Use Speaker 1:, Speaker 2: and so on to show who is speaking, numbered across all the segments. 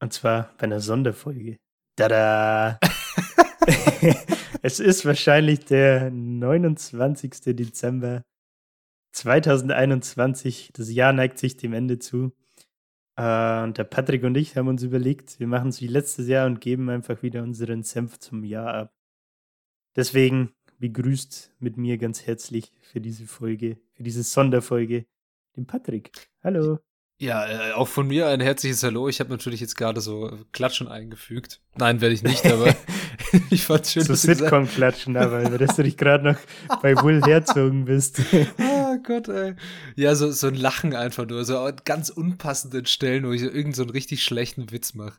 Speaker 1: Und zwar bei einer Sonderfolge. Tada! es ist wahrscheinlich der 29. Dezember 2021. Das Jahr neigt sich dem Ende zu. Äh, und der Patrick und ich haben uns überlegt, wir machen es wie letztes Jahr und geben einfach wieder unseren Senf zum Jahr ab. Deswegen begrüßt mit mir ganz herzlich für diese Folge, für diese Sonderfolge, den Patrick. Hallo.
Speaker 2: Ja, äh, auch von mir ein herzliches Hallo. Ich habe natürlich jetzt gerade so Klatschen eingefügt. Nein, werde ich nicht, aber ich fand's schön.
Speaker 1: So Sitcom-Klatschen, aber dass du dich gerade noch bei Will herzogen bist.
Speaker 2: oh Gott, ey. Ja, so, so ein Lachen einfach nur, so an ganz unpassenden Stellen, wo ich irgendeinen so einen richtig schlechten Witz mache.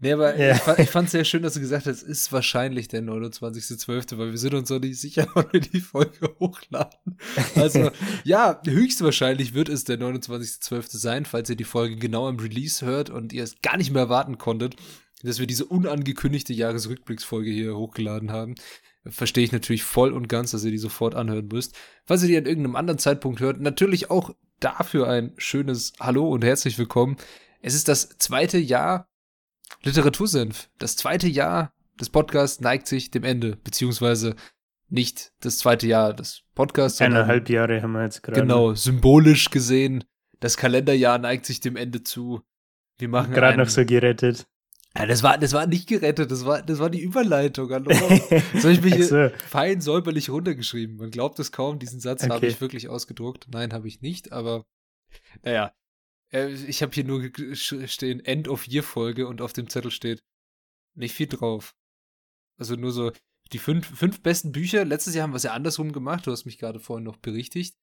Speaker 2: Nee, aber ja. ich, fand, fand sehr schön, dass du gesagt hast, es ist wahrscheinlich der 29.12., weil wir sind uns noch nicht sicher, wann wir die Folge hochladen. Also, ja, höchstwahrscheinlich wird es der 29.12. sein, falls ihr die Folge genau im Release hört und ihr es gar nicht mehr erwarten konntet, dass wir diese unangekündigte Jahresrückblicksfolge hier hochgeladen haben. Verstehe ich natürlich voll und ganz, dass ihr die sofort anhören müsst. Falls ihr die an irgendeinem anderen Zeitpunkt hört, natürlich auch dafür ein schönes Hallo und herzlich willkommen. Es ist das zweite Jahr Literatursenf. Das zweite Jahr des Podcasts neigt sich dem Ende, beziehungsweise nicht das zweite Jahr des Podcasts.
Speaker 1: Eineinhalb Jahre haben wir jetzt gerade.
Speaker 2: Genau, symbolisch gesehen. Das Kalenderjahr neigt sich dem Ende zu. Wir machen
Speaker 1: gerade noch so gerettet.
Speaker 2: Ja, das war, das war nicht gerettet, das war, das war die Überleitung. Hallo. Das habe ich mir hier fein säuberlich runtergeschrieben. Man glaubt es kaum, diesen Satz okay. habe ich wirklich ausgedruckt. Nein, habe ich nicht, aber naja, ich habe hier nur stehen End of Year Folge und auf dem Zettel steht nicht viel drauf. Also nur so die fünf, fünf besten Bücher. Letztes Jahr haben wir es ja andersrum gemacht. Du hast mich gerade vorhin noch berichtigt.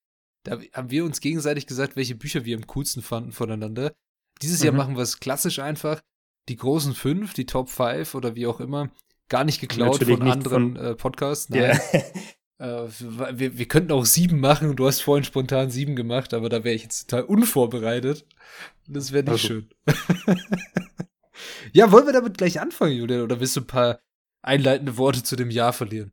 Speaker 2: Da haben wir uns gegenseitig gesagt, welche Bücher wir am coolsten fanden voneinander. Dieses mhm. Jahr machen wir es klassisch einfach. Die großen fünf, die Top Five oder wie auch immer, gar nicht geklaut Natürlich von nicht anderen von, äh, Podcasts. Nein. Yeah. Äh, wir, wir könnten auch sieben machen. Du hast vorhin spontan sieben gemacht, aber da wäre ich jetzt total unvorbereitet. Das wäre nicht also. schön. ja, wollen wir damit gleich anfangen, Julian? Oder willst du ein paar einleitende Worte zu dem Jahr verlieren?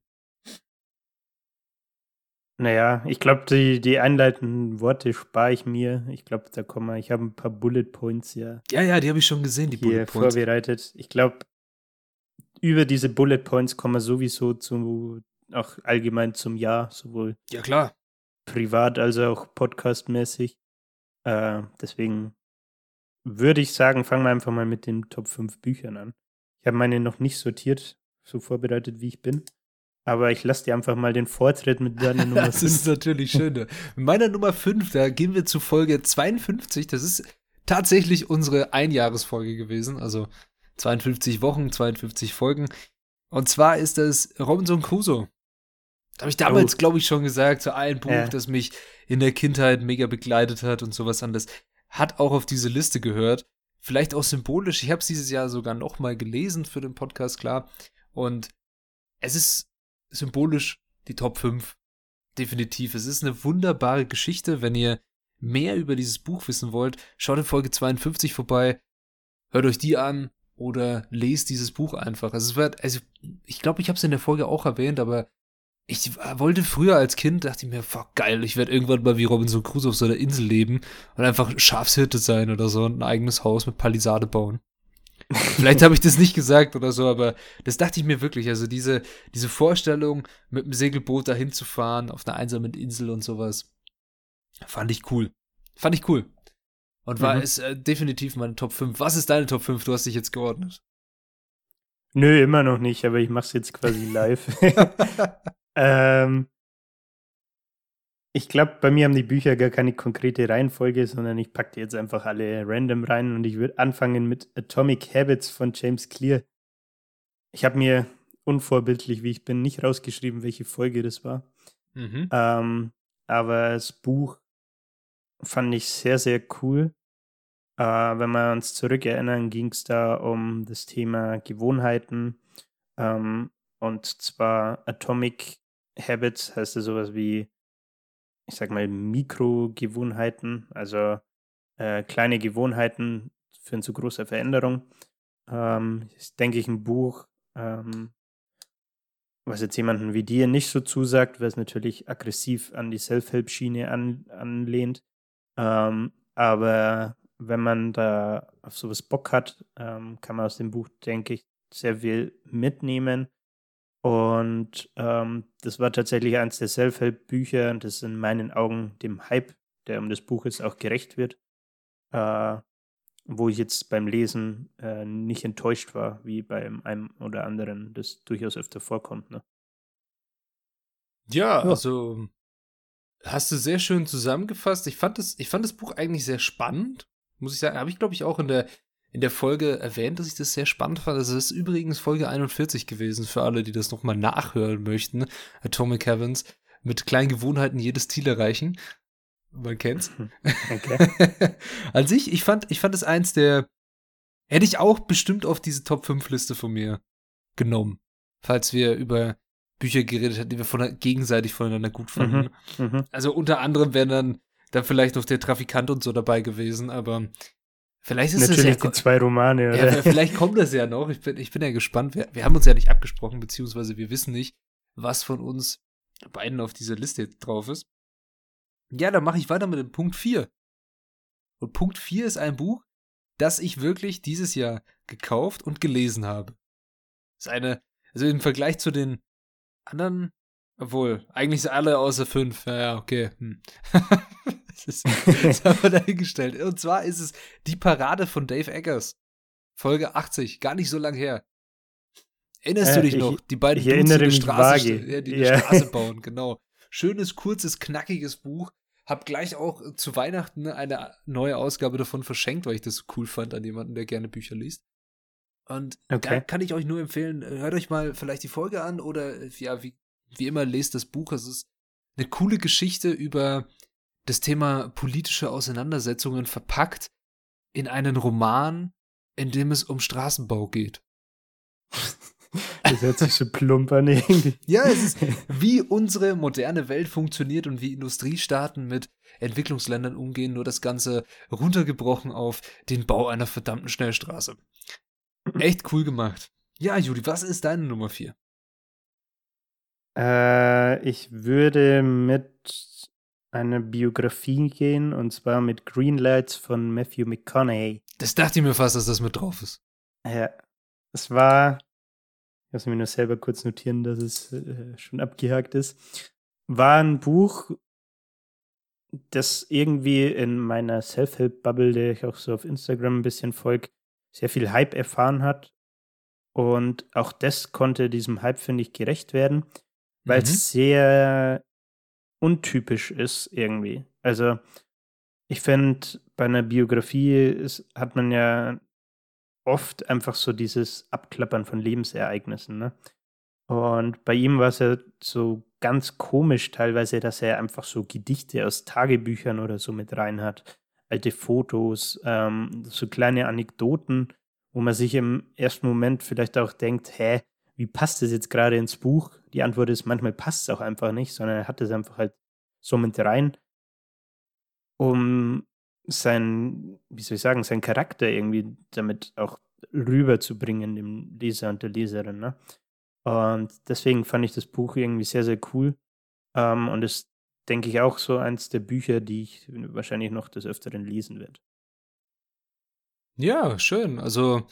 Speaker 1: Naja, ich glaube, die, die einleitenden Worte spare ich mir. Ich glaube, da kommen wir, ich habe ein paar Bullet Points ja.
Speaker 2: Ja, ja, die habe ich schon gesehen, die Bullet
Speaker 1: Points. vorbereitet. Ich glaube, über diese Bullet Points kommen wir sowieso zu, auch allgemein zum Jahr, sowohl
Speaker 2: ja, klar.
Speaker 1: privat als auch podcastmäßig. Äh, deswegen würde ich sagen, fangen wir einfach mal mit den Top 5 Büchern an. Ich habe meine noch nicht sortiert, so vorbereitet wie ich bin. Aber ich lasse dir einfach mal den Vortritt mit deiner Nummer 5.
Speaker 2: das ist natürlich schön. Mit meiner Nummer 5, da gehen wir zu Folge 52. Das ist tatsächlich unsere Einjahresfolge gewesen. Also 52 Wochen, 52 Folgen. Und zwar ist das Robinson Crusoe. Habe ich damals, oh. glaube ich, schon gesagt, so ein Buch, ja. das mich in der Kindheit mega begleitet hat und sowas anderes. Hat auch auf diese Liste gehört. Vielleicht auch symbolisch. Ich habe es dieses Jahr sogar noch mal gelesen für den Podcast, klar. Und es ist symbolisch die Top 5. Definitiv. Es ist eine wunderbare Geschichte. Wenn ihr mehr über dieses Buch wissen wollt, schaut in Folge 52 vorbei. Hört euch die an oder lest dieses Buch einfach. Also es wird, also ich glaube, ich habe es in der Folge auch erwähnt, aber ich wollte früher als Kind, dachte ich mir, fuck, geil, ich werde irgendwann mal wie Robinson Crusoe auf so einer Insel leben und einfach Schafshirte sein oder so und ein eigenes Haus mit Palisade bauen. Vielleicht habe ich das nicht gesagt oder so, aber das dachte ich mir wirklich. Also diese, diese Vorstellung, mit dem Segelboot dahin zu fahren, auf einer einsamen Insel und sowas, fand ich cool. Fand ich cool. Und war mhm. es äh, definitiv meine Top 5. Was ist deine Top 5? Du hast dich jetzt geordnet.
Speaker 1: Nö, immer noch nicht, aber ich mach's jetzt quasi live. Ähm, ich glaube, bei mir haben die Bücher gar keine konkrete Reihenfolge, sondern ich packe jetzt einfach alle random rein und ich würde anfangen mit Atomic Habits von James Clear. Ich habe mir unvorbildlich, wie ich bin, nicht rausgeschrieben, welche Folge das war. Mhm. Ähm, aber das Buch fand ich sehr, sehr cool. Äh, wenn wir uns zurückerinnern, ging es da um das Thema Gewohnheiten. Ähm, und zwar Atomic Habits heißt es sowas wie, ich sag mal, Mikrogewohnheiten, also äh, kleine Gewohnheiten führen zu großer Veränderung. Ähm, ist, denke ich, ein Buch, ähm, was jetzt jemanden wie dir nicht so zusagt, weil es natürlich aggressiv an die Self-Help-Schiene an, anlehnt. Ähm, aber wenn man da auf sowas Bock hat, ähm, kann man aus dem Buch, denke ich, sehr viel mitnehmen. Und ähm, das war tatsächlich eines der Self-Help-Bücher, das in meinen Augen dem Hype, der um das Buch ist, auch gerecht wird. Äh, wo ich jetzt beim Lesen äh, nicht enttäuscht war, wie bei einem oder anderen, das durchaus öfter vorkommt. Ne?
Speaker 2: Ja, ja, also hast du sehr schön zusammengefasst. Ich fand das, ich fand das Buch eigentlich sehr spannend, muss ich sagen. Habe ich, glaube ich, auch in der, in der Folge erwähnt, dass ich das sehr spannend fand. Das ist übrigens Folge 41 gewesen, für alle, die das nochmal nachhören möchten. Atomic Heavens mit kleinen Gewohnheiten jedes Ziel erreichen. Man kennt's. Okay. An sich, ich fand, ich fand es eins der, hätte ich auch bestimmt auf diese Top 5 Liste von mir genommen. Falls wir über Bücher geredet hätten, die wir von, gegenseitig voneinander gut fanden. Mhm, mhm. Also unter anderem wären dann, dann vielleicht noch der Trafikant und so dabei gewesen, aber vielleicht ist
Speaker 1: Natürlich
Speaker 2: es
Speaker 1: ja, die zwei Romane,
Speaker 2: oder? Ja, vielleicht kommt das ja noch. Ich bin, ich bin ja gespannt. Wir, wir haben uns ja nicht abgesprochen, beziehungsweise wir wissen nicht, was von uns beiden auf dieser Liste drauf ist. Ja, dann mache ich weiter mit dem Punkt 4. Und Punkt 4 ist ein Buch, das ich wirklich dieses Jahr gekauft und gelesen habe. Das ist eine, also im Vergleich zu den anderen, obwohl, eigentlich sind alle außer fünf. Ja, ja, okay. Hm. das, ist, das haben wir dahingestellt. Und zwar ist es die Parade von Dave Eggers. Folge 80, gar nicht so lang her. Erinnerst äh, du dich noch? Die beiden
Speaker 1: Dudes, die eine Straße,
Speaker 2: ja, die ja. Straße bauen, genau. Schönes, kurzes, knackiges Buch. Hab gleich auch zu Weihnachten eine neue Ausgabe davon verschenkt, weil ich das so cool fand an jemanden, der gerne Bücher liest. Und okay. da kann ich euch nur empfehlen, hört euch mal vielleicht die Folge an oder ja, wie, wie immer, lest das Buch. Es ist eine coole Geschichte über das Thema politische Auseinandersetzungen verpackt in einen Roman, in dem es um Straßenbau geht.
Speaker 1: Das hört sich so plump an irgendwie.
Speaker 2: Ja, es ist, wie unsere moderne Welt funktioniert und wie Industriestaaten mit Entwicklungsländern umgehen, nur das Ganze runtergebrochen auf den Bau einer verdammten Schnellstraße. Echt cool gemacht. Ja, Juli, was ist deine Nummer 4?
Speaker 1: Äh, ich würde mit einer Biografie gehen und zwar mit Greenlights von Matthew McConaughey.
Speaker 2: Das dachte ich mir fast, dass das mit drauf ist.
Speaker 1: Ja, es war ich muss mir nur selber kurz notieren, dass es äh, schon abgehakt ist, war ein Buch, das irgendwie in meiner Self-Help-Bubble, der ich auch so auf Instagram ein bisschen folge, sehr viel Hype erfahren hat. Und auch das konnte diesem Hype, finde ich, gerecht werden, weil mhm. es sehr untypisch ist irgendwie. Also ich finde, bei einer Biografie ist, hat man ja oft einfach so dieses Abklappern von Lebensereignissen. Ne? Und bei ihm war es ja so ganz komisch teilweise, dass er einfach so Gedichte aus Tagebüchern oder so mit rein hat. Alte Fotos, ähm, so kleine Anekdoten, wo man sich im ersten Moment vielleicht auch denkt, hä, wie passt das jetzt gerade ins Buch? Die Antwort ist, manchmal passt es auch einfach nicht, sondern er hat es einfach halt so mit rein, um sein, wie soll ich sagen, sein Charakter irgendwie damit auch rüberzubringen, dem Leser und der Leserin. Ne? Und deswegen fand ich das Buch irgendwie sehr, sehr cool. Ähm, und ist, denke ich, auch so eins der Bücher, die ich wahrscheinlich noch des Öfteren lesen werde.
Speaker 2: Ja, schön. Also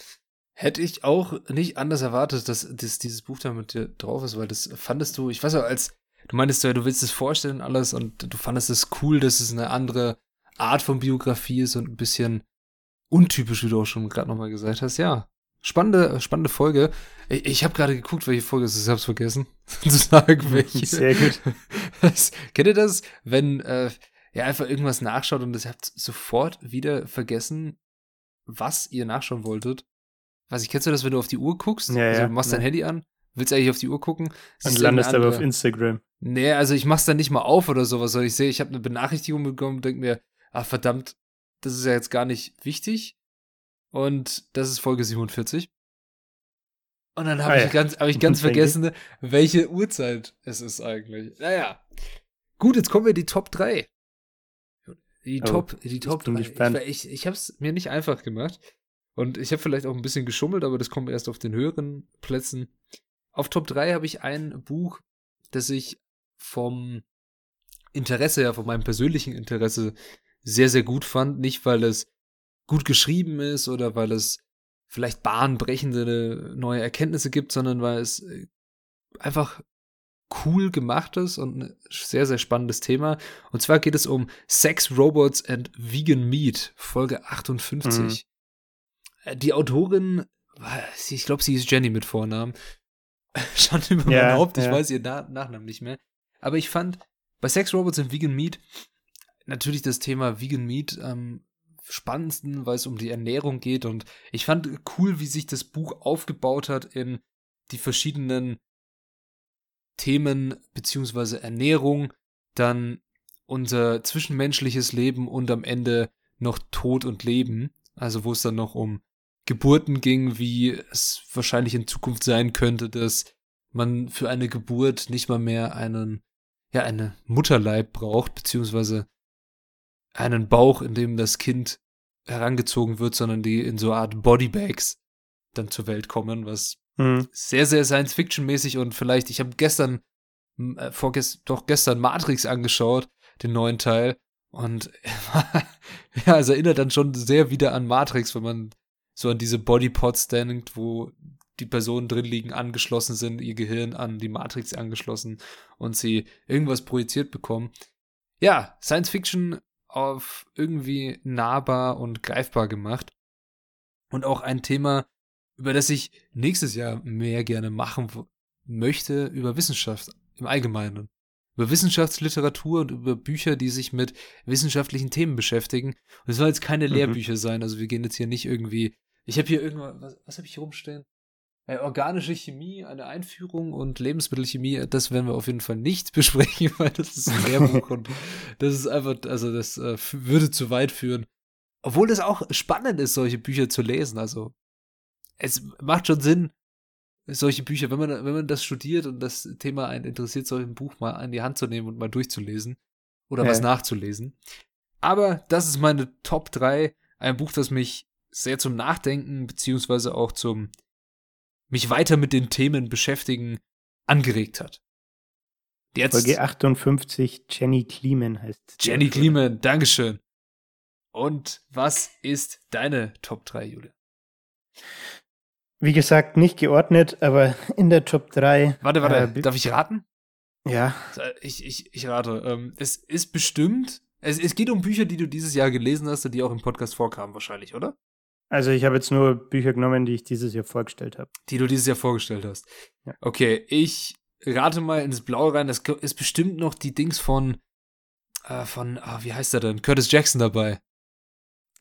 Speaker 2: hätte ich auch nicht anders erwartet, dass, dass dieses Buch da mit dir drauf ist, weil das fandest du, ich weiß ja, als du meintest ja, du willst es vorstellen alles und du fandest es cool, dass es eine andere Art von Biografie ist und ein bisschen untypisch, wie du auch schon gerade nochmal gesagt hast. Ja, spannende, spannende Folge. Ich, ich habe gerade geguckt, welche Folge es ist. Ich hab's vergessen zu sagen, welche.
Speaker 1: Sehr gut.
Speaker 2: Das, kennt ihr das, wenn äh, ihr einfach irgendwas nachschaut und ihr habt sofort wieder vergessen, was ihr nachschauen wolltet? Was ich kennst du das, wenn du auf die Uhr guckst?
Speaker 1: Ja,
Speaker 2: also,
Speaker 1: du
Speaker 2: machst ja. dein Handy an, willst eigentlich auf die Uhr gucken.
Speaker 1: Und landest aber auf Instagram.
Speaker 2: Nee, also ich mach's dann nicht mal auf oder sowas, sondern ich sehe, ich habe eine Benachrichtigung bekommen und denke mir, ah verdammt, das ist ja jetzt gar nicht wichtig. Und das ist Folge 47. Und dann habe ah, ich ja. ganz, hab ich ganz vergessen, welche Uhrzeit es ist eigentlich. Naja. Gut, jetzt kommen wir in die Top 3. Die oh, Top, die Top 3. Ich, ich, ich habe es mir nicht einfach gemacht. Und ich habe vielleicht auch ein bisschen geschummelt, aber das kommt erst auf den höheren Plätzen. Auf Top 3 habe ich ein Buch, das ich vom Interesse, ja, von meinem persönlichen Interesse sehr, sehr gut fand. Nicht, weil es gut geschrieben ist oder weil es vielleicht bahnbrechende neue Erkenntnisse gibt, sondern weil es äh, einfach cool gemacht ist und ein sehr, sehr spannendes Thema. Und zwar geht es um Sex, Robots and Vegan Meat, Folge 58. Mhm. Äh, die Autorin, ich glaube, sie ist Jenny mit Vornamen. Schon über ja, mein Haupt, ich ja. weiß ihr Na Nachnamen nicht mehr. Aber ich fand bei Sex, Robots and Vegan Meat natürlich das Thema Vegan Meat am spannendsten, weil es um die Ernährung geht. Und ich fand cool, wie sich das Buch aufgebaut hat in die verschiedenen Themen beziehungsweise Ernährung, dann unser zwischenmenschliches Leben und am Ende noch Tod und Leben. Also wo es dann noch um Geburten ging, wie es wahrscheinlich in Zukunft sein könnte, dass man für eine Geburt nicht mal mehr einen, ja, eine Mutterleib braucht, beziehungsweise einen Bauch, in dem das Kind herangezogen wird, sondern die in so eine Art Bodybags dann zur Welt kommen, was mhm. sehr, sehr Science-Fiction-mäßig und vielleicht, ich habe gestern, äh, vorgestern, doch gestern Matrix angeschaut, den neuen Teil, und ja, es erinnert dann schon sehr wieder an Matrix, wenn man so an diese Bodypods denkt, wo die Personen drin liegen, angeschlossen sind, ihr Gehirn an die Matrix angeschlossen und sie irgendwas projiziert bekommen. Ja, Science Fiction auf irgendwie nahbar und greifbar gemacht. Und auch ein Thema, über das ich nächstes Jahr mehr gerne machen möchte, über Wissenschaft im Allgemeinen. Über Wissenschaftsliteratur und über Bücher, die sich mit wissenschaftlichen Themen beschäftigen. Und es soll jetzt keine mhm. Lehrbücher sein, also wir gehen jetzt hier nicht irgendwie. Ich habe hier irgendwas, was, was habe ich hier rumstehen? Äh, organische Chemie, eine Einführung und Lebensmittelchemie, das werden wir auf jeden Fall nicht besprechen, weil das ist ein Lehrbuch und das ist einfach, also das äh, würde zu weit führen. Obwohl das auch spannend ist, solche Bücher zu lesen. Also es macht schon Sinn, solche Bücher, wenn man, wenn man das studiert und das Thema einen interessiert, solch ein Buch mal an die Hand zu nehmen und mal durchzulesen oder ja. was nachzulesen. Aber das ist meine Top 3. Ein Buch, das mich sehr zum Nachdenken beziehungsweise auch zum mich weiter mit den Themen beschäftigen, angeregt hat.
Speaker 1: Jetzt, Folge 58, Jenny Kleeman heißt.
Speaker 2: Jenny Kleeman, Dankeschön. Und was ist deine Top 3, Julia?
Speaker 1: Wie gesagt, nicht geordnet, aber in der Top 3.
Speaker 2: Warte, warte, äh, darf ich raten?
Speaker 1: Ja.
Speaker 2: Ich, ich, ich rate. Ähm, es ist bestimmt, es, es geht um Bücher, die du dieses Jahr gelesen hast und die auch im Podcast vorkamen, wahrscheinlich, oder?
Speaker 1: Also ich habe jetzt nur Bücher genommen, die ich dieses Jahr vorgestellt habe.
Speaker 2: Die du dieses Jahr vorgestellt hast. Ja. Okay, ich rate mal ins Blaue rein. Das ist bestimmt noch die Dings von, äh, von, ah, wie heißt er denn? Curtis Jackson dabei.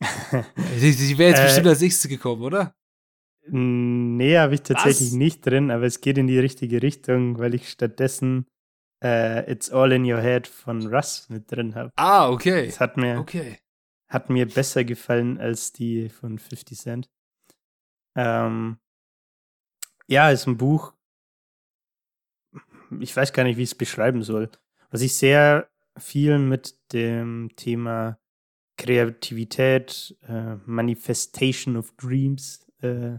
Speaker 2: die, die wäre jetzt äh, bestimmt als nächstes gekommen, oder?
Speaker 1: Nee, habe ich tatsächlich Was? nicht drin, aber es geht in die richtige Richtung, weil ich stattdessen äh, It's All in Your Head von Russ mit drin habe.
Speaker 2: Ah, okay.
Speaker 1: Das hat mir,
Speaker 2: okay
Speaker 1: hat mir besser gefallen als die von 50 Cent. Ähm, ja, ist ein Buch. Ich weiß gar nicht, wie ich es beschreiben soll. Was ich sehr viel mit dem Thema Kreativität, äh, Manifestation of Dreams äh,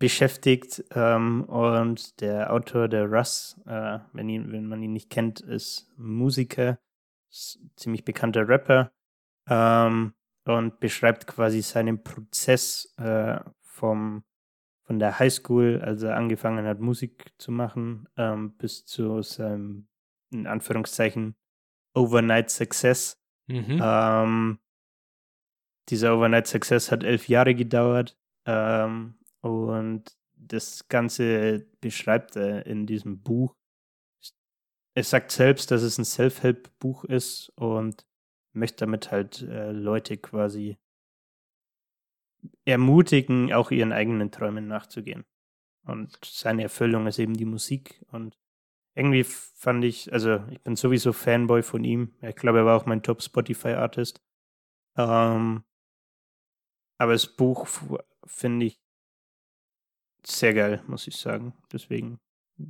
Speaker 1: beschäftigt. Ähm, und der Autor, der Russ, äh, wenn, ihn, wenn man ihn nicht kennt, ist Musiker, ist ziemlich bekannter Rapper ähm, und beschreibt quasi seinen Prozess äh, vom, von der Highschool, als er angefangen hat, Musik zu machen, ähm, bis zu seinem, in Anführungszeichen, Overnight Success. Mhm. Ähm, dieser Overnight Success hat elf Jahre gedauert ähm, und das Ganze beschreibt er in diesem Buch. Er sagt selbst, dass es ein Self-Help-Buch ist und möchte damit halt äh, Leute quasi ermutigen, auch ihren eigenen Träumen nachzugehen. Und seine Erfüllung ist eben die Musik. Und irgendwie fand ich, also ich bin sowieso Fanboy von ihm. Ich glaube, er war auch mein Top Spotify-Artist. Ähm, aber das Buch finde ich sehr geil, muss ich sagen. Deswegen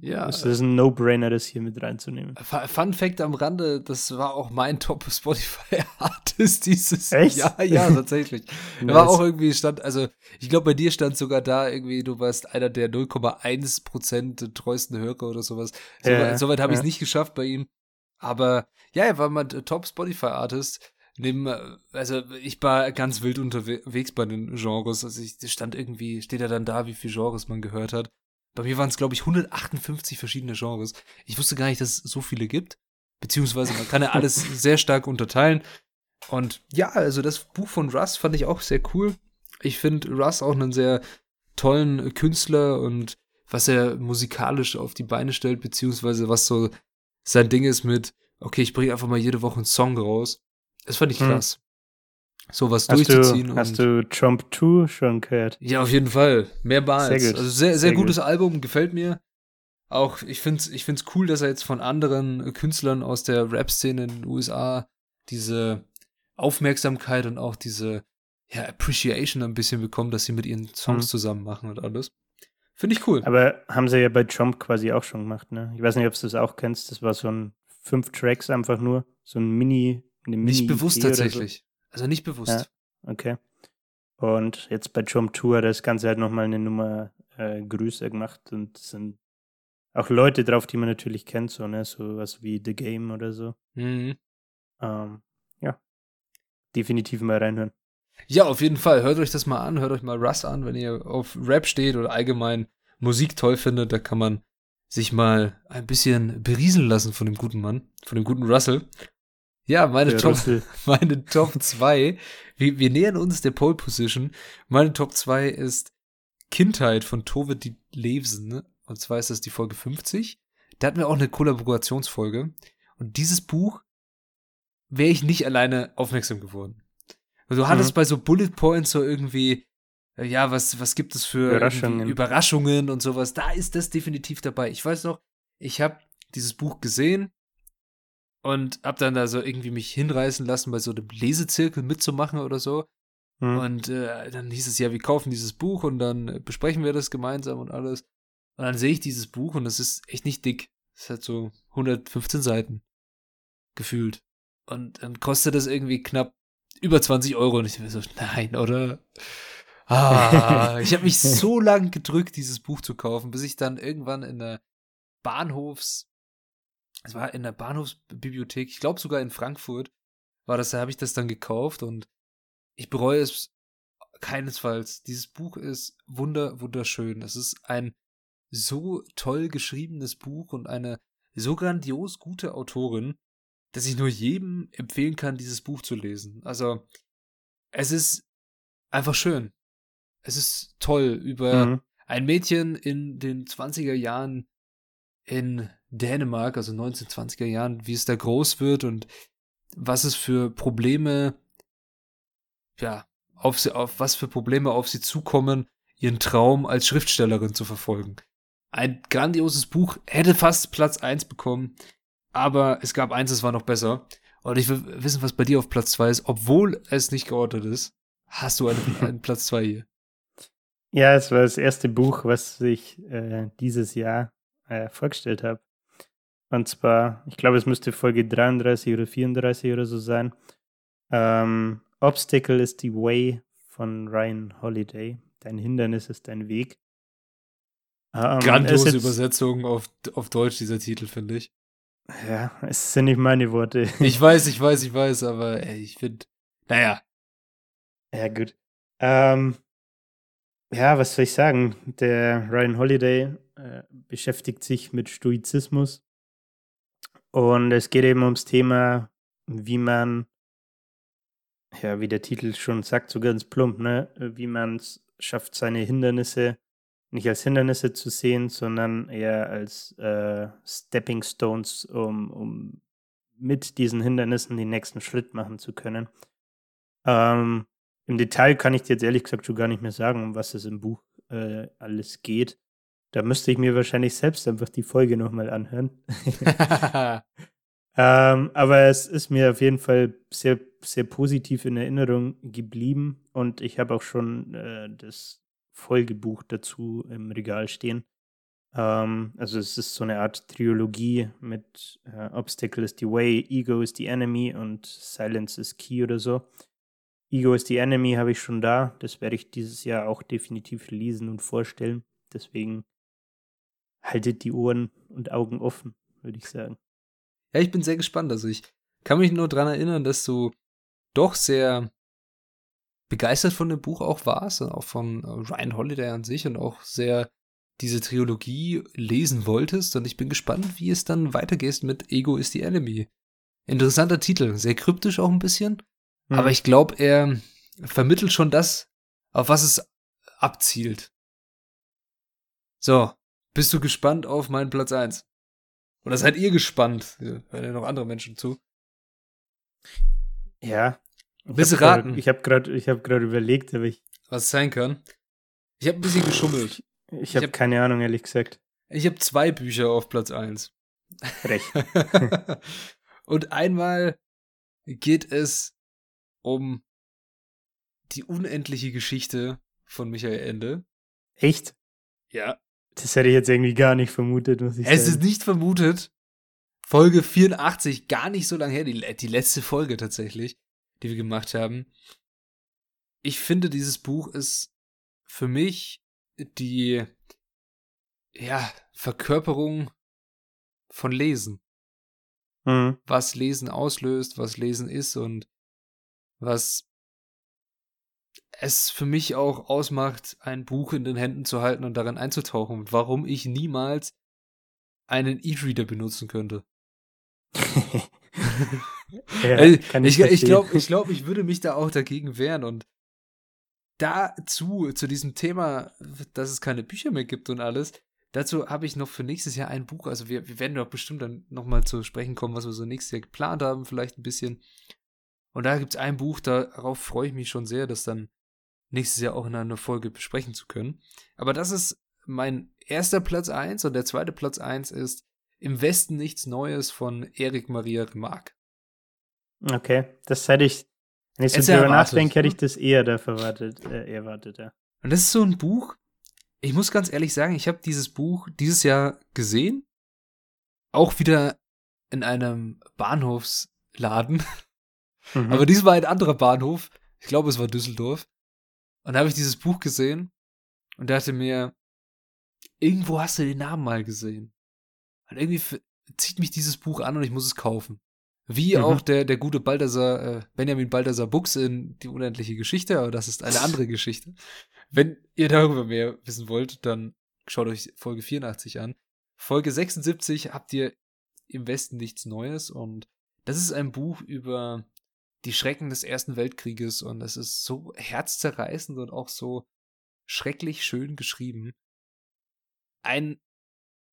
Speaker 1: ja. Es ist ein No-Brainer, das hier mit reinzunehmen.
Speaker 2: Fun Fact am Rande, das war auch mein Top Spotify-Artist dieses
Speaker 1: Echt?
Speaker 2: Ja, ja, tatsächlich. nice. war auch irgendwie stand, also ich glaube, bei dir stand sogar da irgendwie, du warst einer der 0,1% treuesten Hörer oder sowas. So, ja, Soweit habe ja. ich es nicht geschafft bei ihm. Aber ja, er war mein Top Spotify-Artist. Neben, also ich war ganz wild unterwegs bei den Genres. Also ich stand irgendwie, steht er dann da, wie viele Genres man gehört hat. Bei mir waren es, glaube ich, 158 verschiedene Genres. Ich wusste gar nicht, dass es so viele gibt. Beziehungsweise man kann ja alles sehr stark unterteilen. Und ja, also das Buch von Russ fand ich auch sehr cool. Ich finde Russ auch einen sehr tollen Künstler und was er musikalisch auf die Beine stellt, beziehungsweise was so sein Ding ist mit, okay, ich bringe einfach mal jede Woche einen Song raus. Das fand ich hm. krass sowas hast durchzuziehen.
Speaker 1: Du, hast du Trump 2 schon gehört?
Speaker 2: Ja, auf jeden Fall. Mehrmals. Sehr gut. Also sehr, sehr, sehr gutes gut. Album, gefällt mir. Auch, ich finde es ich find's cool, dass er jetzt von anderen Künstlern aus der Rap-Szene in den USA diese Aufmerksamkeit und auch diese ja, Appreciation ein bisschen bekommt, dass sie mit ihren Songs mhm. zusammen machen und alles. Finde ich cool.
Speaker 1: Aber haben sie ja bei Trump quasi auch schon gemacht, ne? Ich weiß nicht, ob du das auch kennst. Das war so ein fünf Tracks einfach nur. So ein Mini,
Speaker 2: eine Mini. Nicht bewusst tatsächlich. Also nicht bewusst. Ja,
Speaker 1: okay. Und jetzt bei Jump Tour das Ganze halt nochmal eine Nummer äh, größer gemacht und sind auch Leute drauf, die man natürlich kennt, so, ne, so was wie The Game oder so. Mhm. Ähm, ja. Definitiv mal reinhören.
Speaker 2: Ja, auf jeden Fall. Hört euch das mal an, hört euch mal Russ an, wenn ihr auf Rap steht oder allgemein Musik toll findet, da kann man sich mal ein bisschen berieseln lassen von dem guten Mann, von dem guten Russell. Ja, meine der Top, meine Top 2. Wir, wir nähern uns der Pole Position. Meine Top 2 ist Kindheit von Tove die Levsen. Ne? Und zwar ist das die Folge 50. Da hatten wir auch eine Kollaborationsfolge. Und dieses Buch wäre ich nicht alleine aufmerksam geworden. Und du hattest mhm. bei so Bullet Points so irgendwie, äh, ja, was, was gibt es für Überraschungen. Überraschungen und sowas. Da ist das definitiv dabei. Ich weiß noch, ich habe dieses Buch gesehen und hab dann da so irgendwie mich hinreißen lassen, bei so einem Lesezirkel mitzumachen oder so. Mhm. Und äh, dann hieß es ja, wir kaufen dieses Buch und dann besprechen wir das gemeinsam und alles. Und dann sehe ich dieses Buch und es ist echt nicht dick. Es hat so 115 Seiten gefühlt. Und dann kostet das irgendwie knapp über 20 Euro. Und ich mir so, nein, oder? Ah, ich habe mich so lang gedrückt, dieses Buch zu kaufen, bis ich dann irgendwann in der Bahnhofs es war in der Bahnhofsbibliothek, ich glaube sogar in Frankfurt, war das, da habe ich das dann gekauft und ich bereue es keinesfalls. Dieses Buch ist wunder, wunderschön. Es ist ein so toll geschriebenes Buch und eine so grandios gute Autorin, dass ich nur jedem empfehlen kann, dieses Buch zu lesen. Also, es ist einfach schön. Es ist toll über mhm. ein Mädchen in den 20er Jahren in Dänemark, also 1920er Jahren, wie es da groß wird und was es für Probleme, ja, auf, sie, auf was für Probleme auf sie zukommen, ihren Traum als Schriftstellerin zu verfolgen. Ein grandioses Buch, hätte fast Platz 1 bekommen, aber es gab eins, das war noch besser. Und ich will wissen, was bei dir auf Platz 2 ist, obwohl es nicht geordnet ist. Hast du einen, einen Platz 2 hier?
Speaker 1: Ja, es war das erste Buch, was ich äh, dieses Jahr äh, vorgestellt habe. Und zwar, ich glaube, es müsste Folge 33 oder 34 oder so sein. Ähm, Obstacle is the Way von Ryan Holiday. Dein Hindernis ist dein Weg.
Speaker 2: Ähm, Grandiose Übersetzung auf, auf Deutsch, dieser Titel, finde ich.
Speaker 1: Ja, es sind nicht meine Worte.
Speaker 2: Ich weiß, ich weiß, ich weiß, aber ey, ich finde, naja.
Speaker 1: Ja, gut. Ähm, ja, was soll ich sagen? Der Ryan Holiday äh, beschäftigt sich mit Stoizismus und es geht eben ums Thema, wie man, ja, wie der Titel schon sagt, so ganz plump, ne, wie man es schafft, seine Hindernisse nicht als Hindernisse zu sehen, sondern eher als äh, Stepping Stones, um, um mit diesen Hindernissen den nächsten Schritt machen zu können. Ähm, Im Detail kann ich dir jetzt ehrlich gesagt schon gar nicht mehr sagen, um was es im Buch äh, alles geht. Da müsste ich mir wahrscheinlich selbst einfach die Folge nochmal anhören. ähm, aber es ist mir auf jeden Fall sehr sehr positiv in Erinnerung geblieben und ich habe auch schon äh, das Folgebuch dazu im Regal stehen. Ähm, also es ist so eine Art Trilogie mit äh, Obstacle is the Way, Ego is the Enemy und Silence is Key oder so. Ego is the Enemy habe ich schon da. Das werde ich dieses Jahr auch definitiv lesen und vorstellen. Deswegen haltet die Ohren und Augen offen, würde ich sagen.
Speaker 2: Ja, ich bin sehr gespannt. Also ich kann mich nur daran erinnern, dass du doch sehr begeistert von dem Buch auch warst und auch von äh, Ryan Holiday an sich und auch sehr diese Trilogie lesen wolltest. Und ich bin gespannt, wie es dann weitergeht mit Ego is the Enemy. Interessanter Titel, sehr kryptisch auch ein bisschen. Mhm. Aber ich glaube, er vermittelt schon das, auf was es abzielt. So, bist du gespannt auf meinen Platz 1? Oder seid ihr gespannt? Hören ja noch andere Menschen zu.
Speaker 1: Ja.
Speaker 2: Bist du raten?
Speaker 1: Grad, ich habe gerade hab überlegt, aber ich.
Speaker 2: Was es sein kann. Ich habe ein bisschen geschummelt.
Speaker 1: Ich, ich habe hab, keine Ahnung, ehrlich gesagt.
Speaker 2: Ich habe zwei Bücher auf Platz 1.
Speaker 1: Recht.
Speaker 2: Und einmal geht es um die unendliche Geschichte von Michael Ende.
Speaker 1: Echt?
Speaker 2: Ja.
Speaker 1: Das hätte ich jetzt irgendwie gar nicht vermutet, muss ich
Speaker 2: es
Speaker 1: sagen.
Speaker 2: ist nicht vermutet. Folge 84, gar nicht so lange her, die, die letzte Folge tatsächlich, die wir gemacht haben. Ich finde, dieses Buch ist für mich die ja, Verkörperung von Lesen.
Speaker 1: Mhm.
Speaker 2: Was Lesen auslöst, was Lesen ist und was es für mich auch ausmacht, ein Buch in den Händen zu halten und darin einzutauchen und warum ich niemals einen E-Reader benutzen könnte. ja, also, ich ich glaube, ich, glaub, ich würde mich da auch dagegen wehren und dazu, zu diesem Thema, dass es keine Bücher mehr gibt und alles, dazu habe ich noch für nächstes Jahr ein Buch, also wir, wir werden doch bestimmt dann nochmal zu sprechen kommen, was wir so nächstes Jahr geplant haben, vielleicht ein bisschen. Und da gibt es ein Buch, darauf freue ich mich schon sehr, das dann nächstes Jahr auch in einer Folge besprechen zu können. Aber das ist mein erster Platz 1 und der zweite Platz 1 ist Im Westen nichts Neues von Erik Maria Remarque.
Speaker 1: Okay, das hätte ich, wenn ich so drüber nachdenke, hätte ich das eher da erwartet, äh, erwartet, ja.
Speaker 2: Und das ist so ein Buch, ich muss ganz ehrlich sagen, ich habe dieses Buch dieses Jahr gesehen, auch wieder in einem Bahnhofsladen. Mhm. Aber dies war ein anderer Bahnhof. Ich glaube, es war Düsseldorf. Und da habe ich dieses Buch gesehen und dachte mir, irgendwo hast du den Namen mal gesehen. Und irgendwie zieht mich dieses Buch an und ich muss es kaufen. Wie mhm. auch der, der gute Balthasar, äh, Benjamin Balthasar Buchs in Die unendliche Geschichte, aber das ist eine andere Geschichte. Wenn ihr darüber mehr wissen wollt, dann schaut euch Folge 84 an. Folge 76 habt ihr im Westen nichts Neues und das ist ein Buch über die Schrecken des Ersten Weltkrieges und es ist so herzzerreißend und auch so schrecklich schön geschrieben. Ein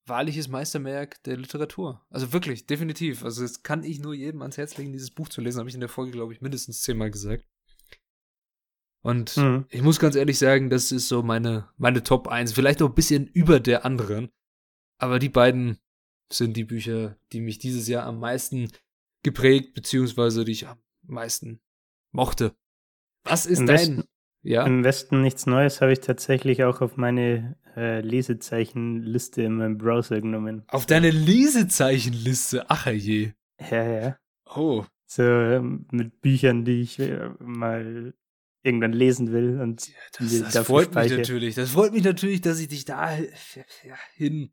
Speaker 2: wahrliches Meisterwerk der Literatur. Also wirklich, definitiv. Also das kann ich nur jedem ans Herz legen, dieses Buch zu lesen. Habe ich in der Folge, glaube ich, mindestens zehnmal gesagt. Und mhm. ich muss ganz ehrlich sagen, das ist so meine, meine Top 1. Vielleicht auch ein bisschen über der anderen. Aber die beiden sind die Bücher, die mich dieses Jahr am meisten geprägt, beziehungsweise die ich am meisten mochte. Was ist Im dein?
Speaker 1: Westen, ja? Im Westen nichts Neues habe ich tatsächlich auch auf meine äh, Lesezeichenliste in meinem Browser genommen.
Speaker 2: Auf deine Lesezeichenliste? Ach je.
Speaker 1: Ja, ja.
Speaker 2: Oh.
Speaker 1: So ähm, mit Büchern, die ich äh, mal irgendwann lesen will. Und ja,
Speaker 2: das, das freut mich natürlich. Das freut mich natürlich, dass ich dich da ja, hin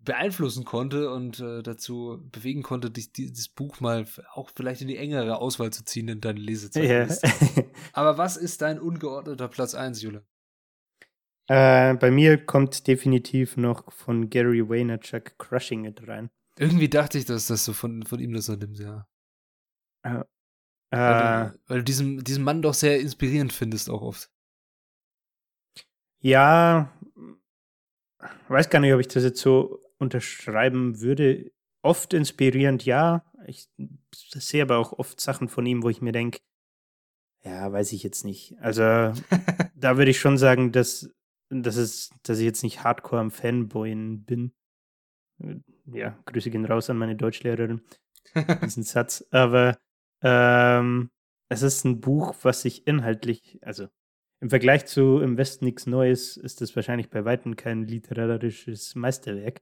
Speaker 2: beeinflussen konnte und äh, dazu bewegen konnte, dich dieses Buch mal auch vielleicht in die engere Auswahl zu ziehen in deine Lesezeit. Yeah. Aber was ist dein ungeordneter Platz 1, Jule?
Speaker 1: Äh, bei mir kommt definitiv noch von Gary Vaynerchuk Crushing It rein.
Speaker 2: Irgendwie dachte ich, dass das so von, von ihm das so nimmt, ja.
Speaker 1: Uh,
Speaker 2: weil, du, weil du diesen, diesen Mann doch sehr inspirierend findest, auch oft.
Speaker 1: Ja, weiß gar nicht, ob ich das jetzt so unterschreiben würde. Oft inspirierend, ja. Ich sehe aber auch oft Sachen von ihm, wo ich mir denke, ja, weiß ich jetzt nicht. Also da würde ich schon sagen, dass, dass, es, dass ich jetzt nicht hardcore am Fanboyen bin. Ja, Grüße gehen raus an meine Deutschlehrerin. diesen Satz. Aber ähm, es ist ein Buch, was sich inhaltlich, also im Vergleich zu Im Westen nichts Neues, ist es wahrscheinlich bei Weitem kein literarisches Meisterwerk.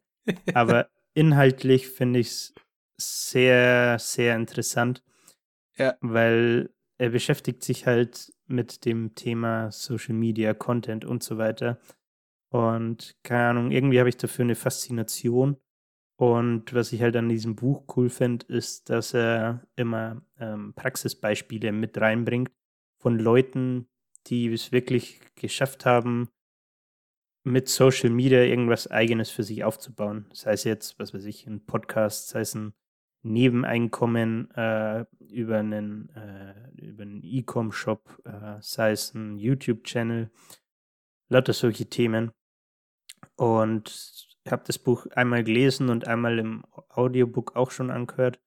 Speaker 1: Aber inhaltlich finde ich es sehr, sehr interessant.
Speaker 2: Ja.
Speaker 1: Weil er beschäftigt sich halt mit dem Thema Social Media, Content und so weiter. Und keine Ahnung, irgendwie habe ich dafür eine Faszination. Und was ich halt an diesem Buch cool finde, ist, dass er immer ähm, Praxisbeispiele mit reinbringt von Leuten, die es wirklich geschafft haben, mit Social Media irgendwas Eigenes für sich aufzubauen. Sei es jetzt, was weiß ich, ein Podcast, sei es ein Nebeneinkommen äh, über einen äh, über einen E-Com-Shop, äh, sei es ein YouTube-Channel, lauter solche Themen. Und ich habe das Buch einmal gelesen und einmal im Audiobook auch schon angehört.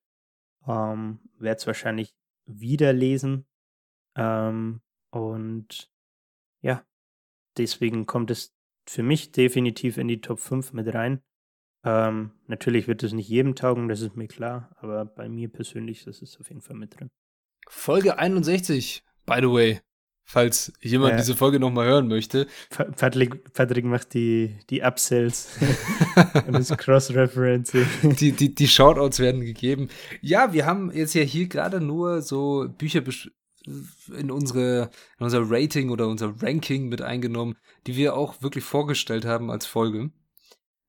Speaker 1: Ähm, Werde es wahrscheinlich wieder lesen. Ähm, und ja, deswegen kommt es für mich definitiv in die Top 5 mit rein. Ähm, natürlich wird es nicht jedem taugen, das ist mir klar, aber bei mir persönlich ist es auf jeden Fall mit drin.
Speaker 2: Folge 61, by the way, falls jemand ja. diese Folge nochmal hören möchte.
Speaker 1: Patrick, Patrick macht die, die Upsells und das Cross-Referencing.
Speaker 2: Die, die, die Shoutouts werden gegeben. Ja, wir haben jetzt ja hier gerade nur so Bücher in unsere in unser Rating oder unser Ranking mit eingenommen, die wir auch wirklich vorgestellt haben als Folge.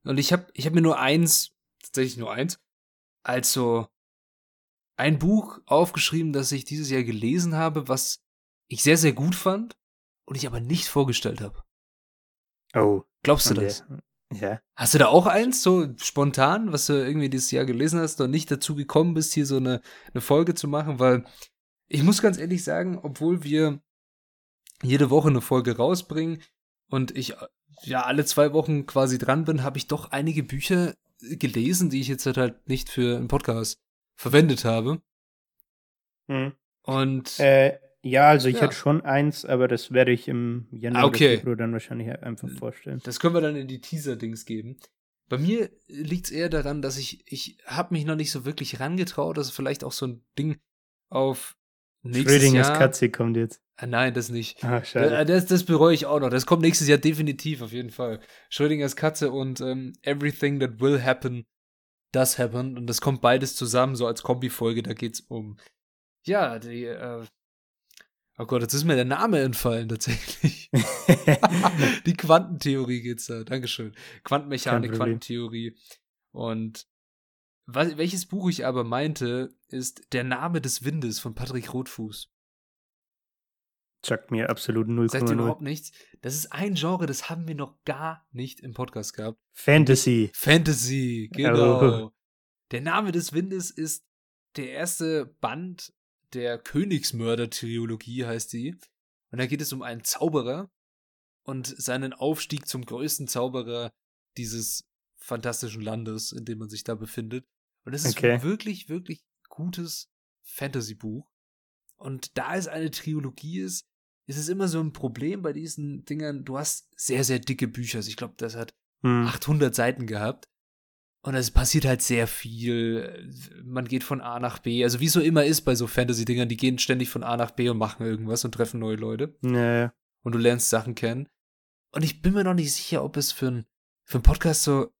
Speaker 2: Und ich habe ich hab mir nur eins, tatsächlich nur eins, also ein Buch aufgeschrieben, das ich dieses Jahr gelesen habe, was ich sehr, sehr gut fand und ich aber nicht vorgestellt habe.
Speaker 1: Oh.
Speaker 2: Glaubst du das?
Speaker 1: Ja.
Speaker 2: Hast du da auch eins, so spontan, was du irgendwie dieses Jahr gelesen hast und nicht dazu gekommen bist, hier so eine, eine Folge zu machen? Weil ich muss ganz ehrlich sagen, obwohl wir jede Woche eine Folge rausbringen und ich ja alle zwei Wochen quasi dran bin, habe ich doch einige Bücher gelesen, die ich jetzt halt nicht für einen Podcast verwendet habe.
Speaker 1: Hm.
Speaker 2: Und
Speaker 1: äh, ja, also ich ja. hätte schon eins, aber das werde ich im Januar
Speaker 2: okay.
Speaker 1: dann wahrscheinlich einfach vorstellen.
Speaker 2: Das können wir dann in die Teaser-Dings geben. Bei mir liegt es eher daran, dass ich, ich habe mich noch nicht so wirklich rangetraut. Das ist vielleicht auch so ein Ding auf
Speaker 1: Schrödingers
Speaker 2: Jahr.
Speaker 1: Katze kommt jetzt.
Speaker 2: Ah, nein, das nicht.
Speaker 1: Ah, schade.
Speaker 2: Äh, das, das bereue ich auch noch. Das kommt nächstes Jahr definitiv, auf jeden Fall. Schrödingers Katze und ähm, Everything That Will Happen Does Happen. Und das kommt beides zusammen, so als Kombi-Folge. Da geht's um, ja, die, äh, oh Gott, jetzt ist mir der Name entfallen, tatsächlich. die Quantentheorie geht's da. Dankeschön. Quantenmechanik, Quantentheorie. Und was, welches Buch ich aber meinte, ist Der Name des Windes von Patrick Rothfuß.
Speaker 1: Sagt mir absolut 0,0.
Speaker 2: Sagt ihr überhaupt nichts? Das ist ein Genre, das haben wir noch gar nicht im Podcast gehabt.
Speaker 1: Fantasy.
Speaker 2: Fantasy, genau. Oh. Der Name des Windes ist der erste Band der Königsmörder-Trilogie, heißt die. Und da geht es um einen Zauberer und seinen Aufstieg zum größten Zauberer dieses fantastischen Landes, in dem man sich da befindet. Und es ist okay. ein wirklich, wirklich gutes Fantasy-Buch. Und da es eine Trilogie ist, ist es immer so ein Problem bei diesen Dingern. Du hast sehr, sehr dicke Bücher. Also ich glaube, das hat hm. 800 Seiten gehabt. Und es passiert halt sehr viel. Man geht von A nach B. Also wie es so immer ist bei so Fantasy-Dingern, die gehen ständig von A nach B und machen irgendwas und treffen neue Leute.
Speaker 1: Ja.
Speaker 2: Und du lernst Sachen kennen. Und ich bin mir noch nicht sicher, ob es für einen für einen Podcast so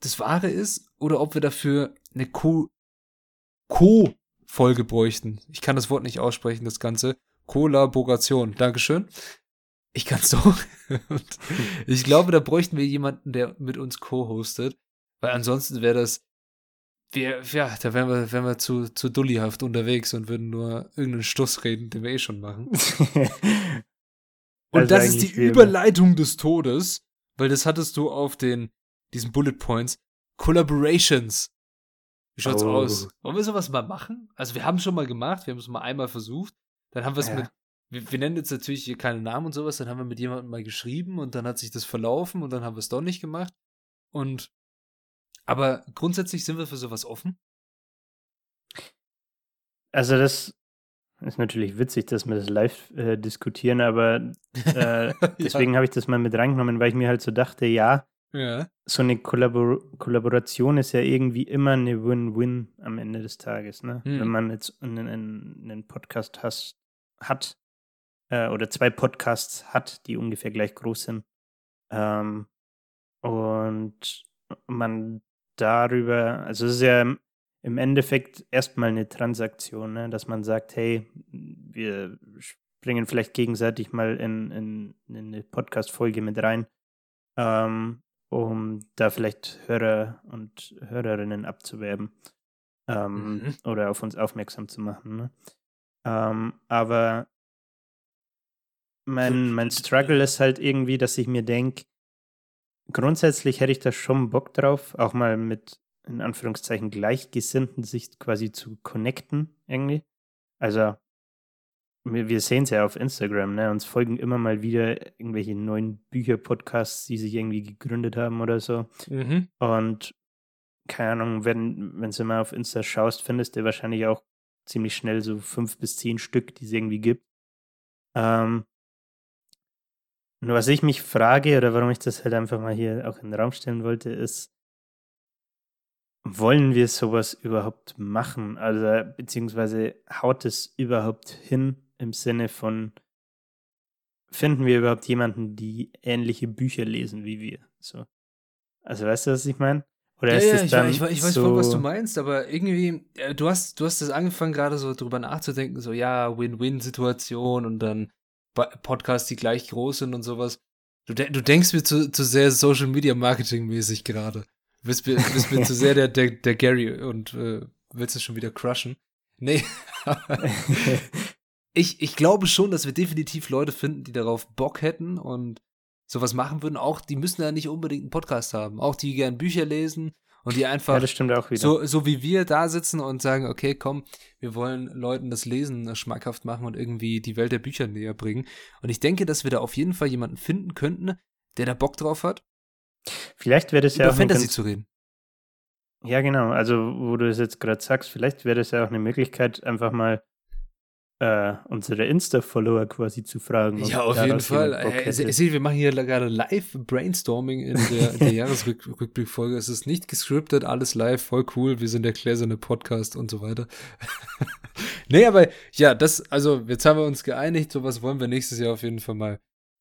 Speaker 2: das Wahre ist oder ob wir dafür eine Co Co-Folge bräuchten. Ich kann das Wort nicht aussprechen, das Ganze. Kollaboration. Dankeschön. Ich kann's doch. Und ich glaube, da bräuchten wir jemanden, der mit uns co-hostet. Weil ansonsten wäre das, wir, ja, da wären wir, wären wir zu, zu dullihaft unterwegs und würden nur irgendeinen Stuss reden, den wir eh schon machen. und also das ist die Überleitung des Todes, weil das hattest du auf den, diesen Bullet Points. Collaborations. Wie schaut's oh. aus? Wollen wir sowas mal machen? Also wir haben es schon mal gemacht, wir haben es mal einmal versucht. Dann haben wir es ja. mit, wir, wir, nennen jetzt natürlich hier keine Namen und sowas, dann haben wir mit jemandem mal geschrieben und dann hat sich das verlaufen und dann haben wir es doch nicht gemacht. Und aber grundsätzlich sind wir für sowas offen.
Speaker 1: Also das ist natürlich witzig, dass wir das live äh, diskutieren, aber äh, deswegen ja. habe ich das mal mit reingenommen, weil ich mir halt so dachte, ja,
Speaker 2: ja.
Speaker 1: so eine Kollabor Kollaboration ist ja irgendwie immer eine Win-Win am Ende des Tages, ne? Hm. Wenn man jetzt einen, einen, Podcast hast, hat äh, oder zwei Podcasts hat, die ungefähr gleich groß sind. Ähm, und man darüber, also es ist ja im Endeffekt erstmal eine Transaktion, ne? dass man sagt, hey, wir springen vielleicht gegenseitig mal in, in, in eine Podcast-Folge mit rein, ähm, um da vielleicht Hörer und Hörerinnen abzuwerben ähm, mhm. oder auf uns aufmerksam zu machen. Ne? Ähm, aber mein, mein Struggle ist halt irgendwie, dass ich mir denke, grundsätzlich hätte ich da schon Bock drauf, auch mal mit in Anführungszeichen Gleichgesinnten sich quasi zu connecten irgendwie. Also wir, sehen es ja auf Instagram, ne? Uns folgen immer mal wieder irgendwelche neuen Bücher-Podcasts, die sich irgendwie gegründet haben oder so. Mhm. Und keine Ahnung, wenn, wenn du mal auf Insta schaust, findest du wahrscheinlich auch ziemlich schnell so fünf bis zehn Stück, die es irgendwie gibt. Ähm, und was ich mich frage, oder warum ich das halt einfach mal hier auch in den Raum stellen wollte, ist, wollen wir sowas überhaupt machen? Also, beziehungsweise haut es überhaupt hin im Sinne von, finden wir überhaupt jemanden, die ähnliche Bücher lesen wie wir? So. Also, weißt du, was ich meine?
Speaker 2: Oder ja, ist ja, es dann ich, ich weiß so voll, was du meinst, aber irgendwie, äh, du hast, du hast das angefangen, gerade so drüber nachzudenken, so, ja, Win-Win-Situation und dann Podcasts, die gleich groß sind und sowas. Du, de du denkst mir zu, zu sehr Social Media Marketing mäßig gerade. Du bist mir, bist mir zu sehr der, der, der Gary und äh, willst du schon wieder crushen. Nee. ich, ich glaube schon, dass wir definitiv Leute finden, die darauf Bock hätten und sowas machen würden. Auch die müssen ja nicht unbedingt einen Podcast haben. Auch die gern Bücher lesen und die einfach ja,
Speaker 1: auch.
Speaker 2: So, so wie wir da sitzen und sagen, okay, komm, wir wollen Leuten das Lesen schmackhaft machen und irgendwie die Welt der Bücher näher bringen. Und ich denke, dass wir da auf jeden Fall jemanden finden könnten, der da Bock drauf hat.
Speaker 1: Vielleicht wäre das ja
Speaker 2: über Fantasy zu reden.
Speaker 1: Ja, genau. Also, wo du es jetzt gerade sagst, vielleicht wäre das ja auch eine Möglichkeit, einfach mal äh, unsere Insta-Follower quasi zu fragen.
Speaker 2: Ja, auf jeden Fall. Äh, seht, wir machen hier gerade live Brainstorming in der, der Jahresrückblickfolge. Es ist nicht gescriptet, alles live, voll cool. Wir sind der gläserne Podcast und so weiter. nee, aber ja, das, also jetzt haben wir uns geeinigt, sowas wollen wir nächstes Jahr auf jeden Fall mal,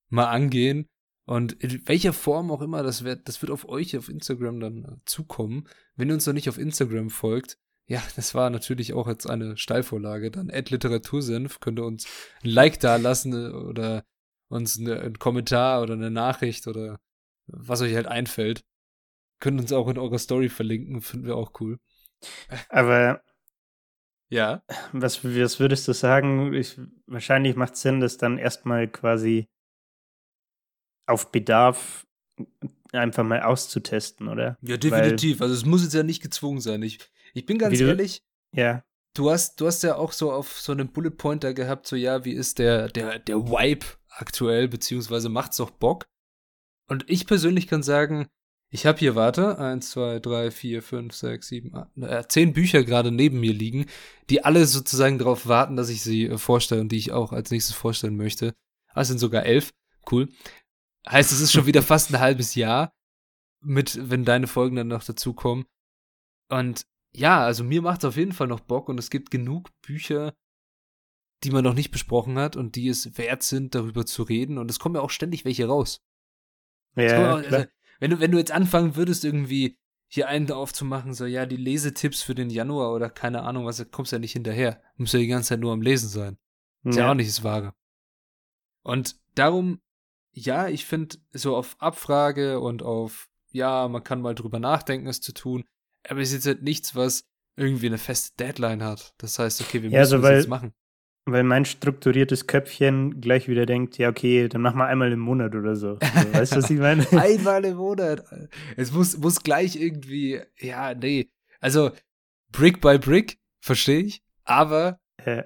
Speaker 2: mal angehen. Und in welcher Form auch immer, das wird, das wird auf euch auf Instagram dann zukommen. Wenn ihr uns noch nicht auf Instagram folgt, ja, das war natürlich auch jetzt eine Steilvorlage. Dann Ad Literatursenf könnt ihr uns ein Like da lassen äh, oder uns eine, einen Kommentar oder eine Nachricht oder was euch halt einfällt. Könnt uns auch in eurer Story verlinken, finden wir auch cool.
Speaker 1: Aber
Speaker 2: ja.
Speaker 1: Was, was würdest du sagen? Ich, wahrscheinlich macht es Sinn, das dann erstmal quasi auf Bedarf einfach mal auszutesten, oder?
Speaker 2: Ja, definitiv. Weil, also es muss jetzt ja nicht gezwungen sein. Ich, ich bin ganz ehrlich.
Speaker 1: Ja.
Speaker 2: Du hast, du hast ja auch so auf so einem Bullet Pointer gehabt, so ja, wie ist der, der, der Vibe aktuell, beziehungsweise macht's doch Bock. Und ich persönlich kann sagen, ich habe hier, warte, eins, zwei, drei, vier, fünf, sechs, sieben, acht, äh, zehn Bücher gerade neben mir liegen, die alle sozusagen darauf warten, dass ich sie äh, vorstelle und die ich auch als nächstes vorstellen möchte. Ah, es sind sogar elf. Cool. Heißt, es ist schon wieder fast ein halbes Jahr mit, wenn deine Folgen dann noch dazukommen. Und ja, also mir macht es auf jeden Fall noch Bock und es gibt genug Bücher, die man noch nicht besprochen hat und die es wert sind, darüber zu reden. Und es kommen ja auch ständig welche raus.
Speaker 1: Ja, auch, also,
Speaker 2: wenn du, wenn du jetzt anfangen würdest, irgendwie hier einen aufzumachen, so, ja, die Lesetipps für den Januar oder keine Ahnung was, da kommst du ja nicht hinterher. Du musst ja die ganze Zeit nur am Lesen sein. Ist ja, ja auch nicht das Wahre. Und darum, ja, ich finde, so auf Abfrage und auf, ja, man kann mal drüber nachdenken, es zu tun, aber es ist jetzt halt nichts, was irgendwie eine feste Deadline hat. Das heißt, okay, wir
Speaker 1: ja,
Speaker 2: müssen
Speaker 1: also weil,
Speaker 2: das jetzt machen.
Speaker 1: Weil mein strukturiertes Köpfchen gleich wieder denkt, ja, okay, dann mach mal einmal im Monat oder so. Also, weißt du, was ich meine?
Speaker 2: einmal im Monat. Es muss, muss gleich irgendwie, ja, nee. Also, Brick by Brick, verstehe ich. Aber
Speaker 1: ja.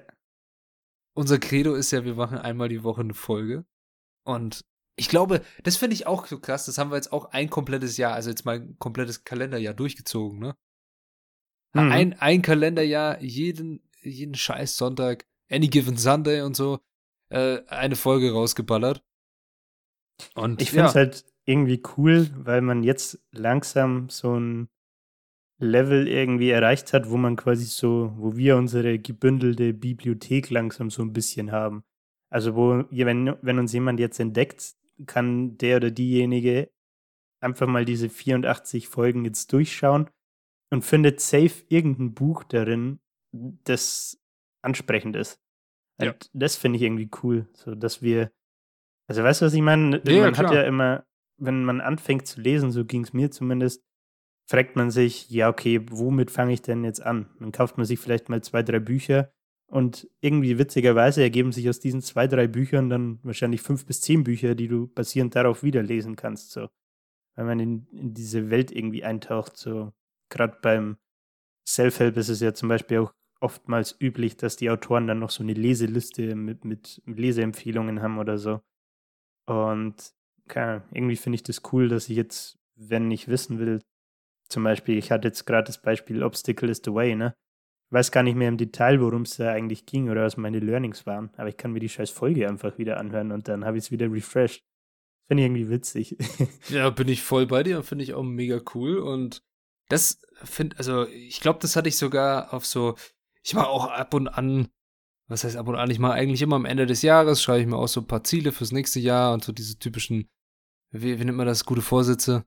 Speaker 2: unser Credo ist ja, wir machen einmal die Woche eine Folge. Und ich glaube, das finde ich auch so krass. Das haben wir jetzt auch ein komplettes Jahr, also jetzt mal ein komplettes Kalenderjahr durchgezogen, ne? Mhm. Ein, ein Kalenderjahr, jeden, jeden scheiß Sonntag, Any Given Sunday und so, äh, eine Folge rausgeballert.
Speaker 1: Und ich finde es ja. halt irgendwie cool, weil man jetzt langsam so ein Level irgendwie erreicht hat, wo man quasi so, wo wir unsere gebündelte Bibliothek langsam so ein bisschen haben. Also wo, wenn, wenn uns jemand jetzt entdeckt, kann der oder diejenige einfach mal diese 84 Folgen jetzt durchschauen und findet safe irgendein Buch darin, das ansprechend ist. Ja. Das finde ich irgendwie cool, so dass wir, also weißt du, was ich meine? Ja, man klar. hat ja immer, wenn man anfängt zu lesen, so ging es mir zumindest, fragt man sich, ja, okay, womit fange ich denn jetzt an? Dann kauft man sich vielleicht mal zwei, drei Bücher und irgendwie witzigerweise ergeben sich aus diesen zwei, drei Büchern dann wahrscheinlich fünf bis zehn Bücher, die du basierend darauf wieder lesen kannst, so. Wenn man in, in diese Welt irgendwie eintaucht, so. Gerade beim Self-Help ist es ja zum Beispiel auch oftmals üblich, dass die Autoren dann noch so eine Leseliste mit, mit Leseempfehlungen haben oder so. Und keine, irgendwie finde ich das cool, dass ich jetzt, wenn ich wissen will, zum Beispiel, ich hatte jetzt gerade das Beispiel Obstacle is the Way, ne? Weiß gar nicht mehr im Detail, worum es da eigentlich ging oder was meine Learnings waren, aber ich kann mir die scheiß Folge einfach wieder anhören und dann habe ich es wieder refreshed. Finde ich irgendwie witzig.
Speaker 2: ja, bin ich voll bei dir, finde ich auch mega cool und das finde, also ich glaube, das hatte ich sogar auf so, ich mache auch ab und an, was heißt ab und an, ich mache eigentlich immer am Ende des Jahres, schreibe ich mir auch so ein paar Ziele fürs nächste Jahr und so diese typischen, wie, wie nennt man das, gute Vorsätze.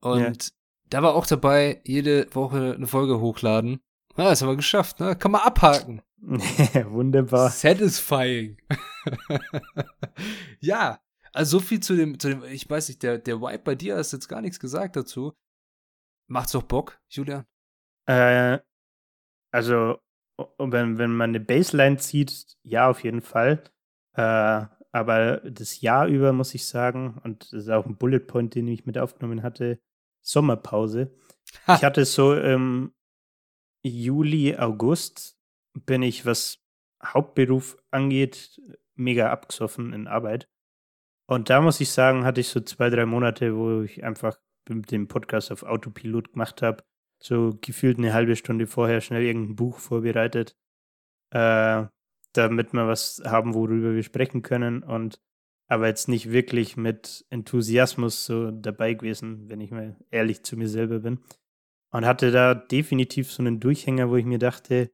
Speaker 2: Und ja. da war auch dabei, jede Woche eine Folge hochladen. Ja, das haben wir geschafft, ne? Kann man abhaken.
Speaker 1: Wunderbar.
Speaker 2: Satisfying. ja, also so viel zu dem, zu dem, ich weiß nicht, der, der Vibe bei dir hast jetzt gar nichts gesagt dazu. Macht's doch Bock, Julian?
Speaker 1: Äh, also wenn, wenn man eine Baseline zieht, ja, auf jeden Fall. Äh, aber das Jahr über muss ich sagen, und das ist auch ein Bullet Point, den ich mit aufgenommen hatte, Sommerpause. Ha. Ich hatte so im Juli, August bin ich, was Hauptberuf angeht, mega abgesoffen in Arbeit. Und da muss ich sagen, hatte ich so zwei, drei Monate, wo ich einfach mit dem Podcast auf Autopilot gemacht habe so gefühlt eine halbe Stunde vorher schnell irgendein Buch vorbereitet, äh, damit wir was haben, worüber wir sprechen können und aber jetzt nicht wirklich mit Enthusiasmus so dabei gewesen, wenn ich mal ehrlich zu mir selber bin. Und hatte da definitiv so einen Durchhänger, wo ich mir dachte,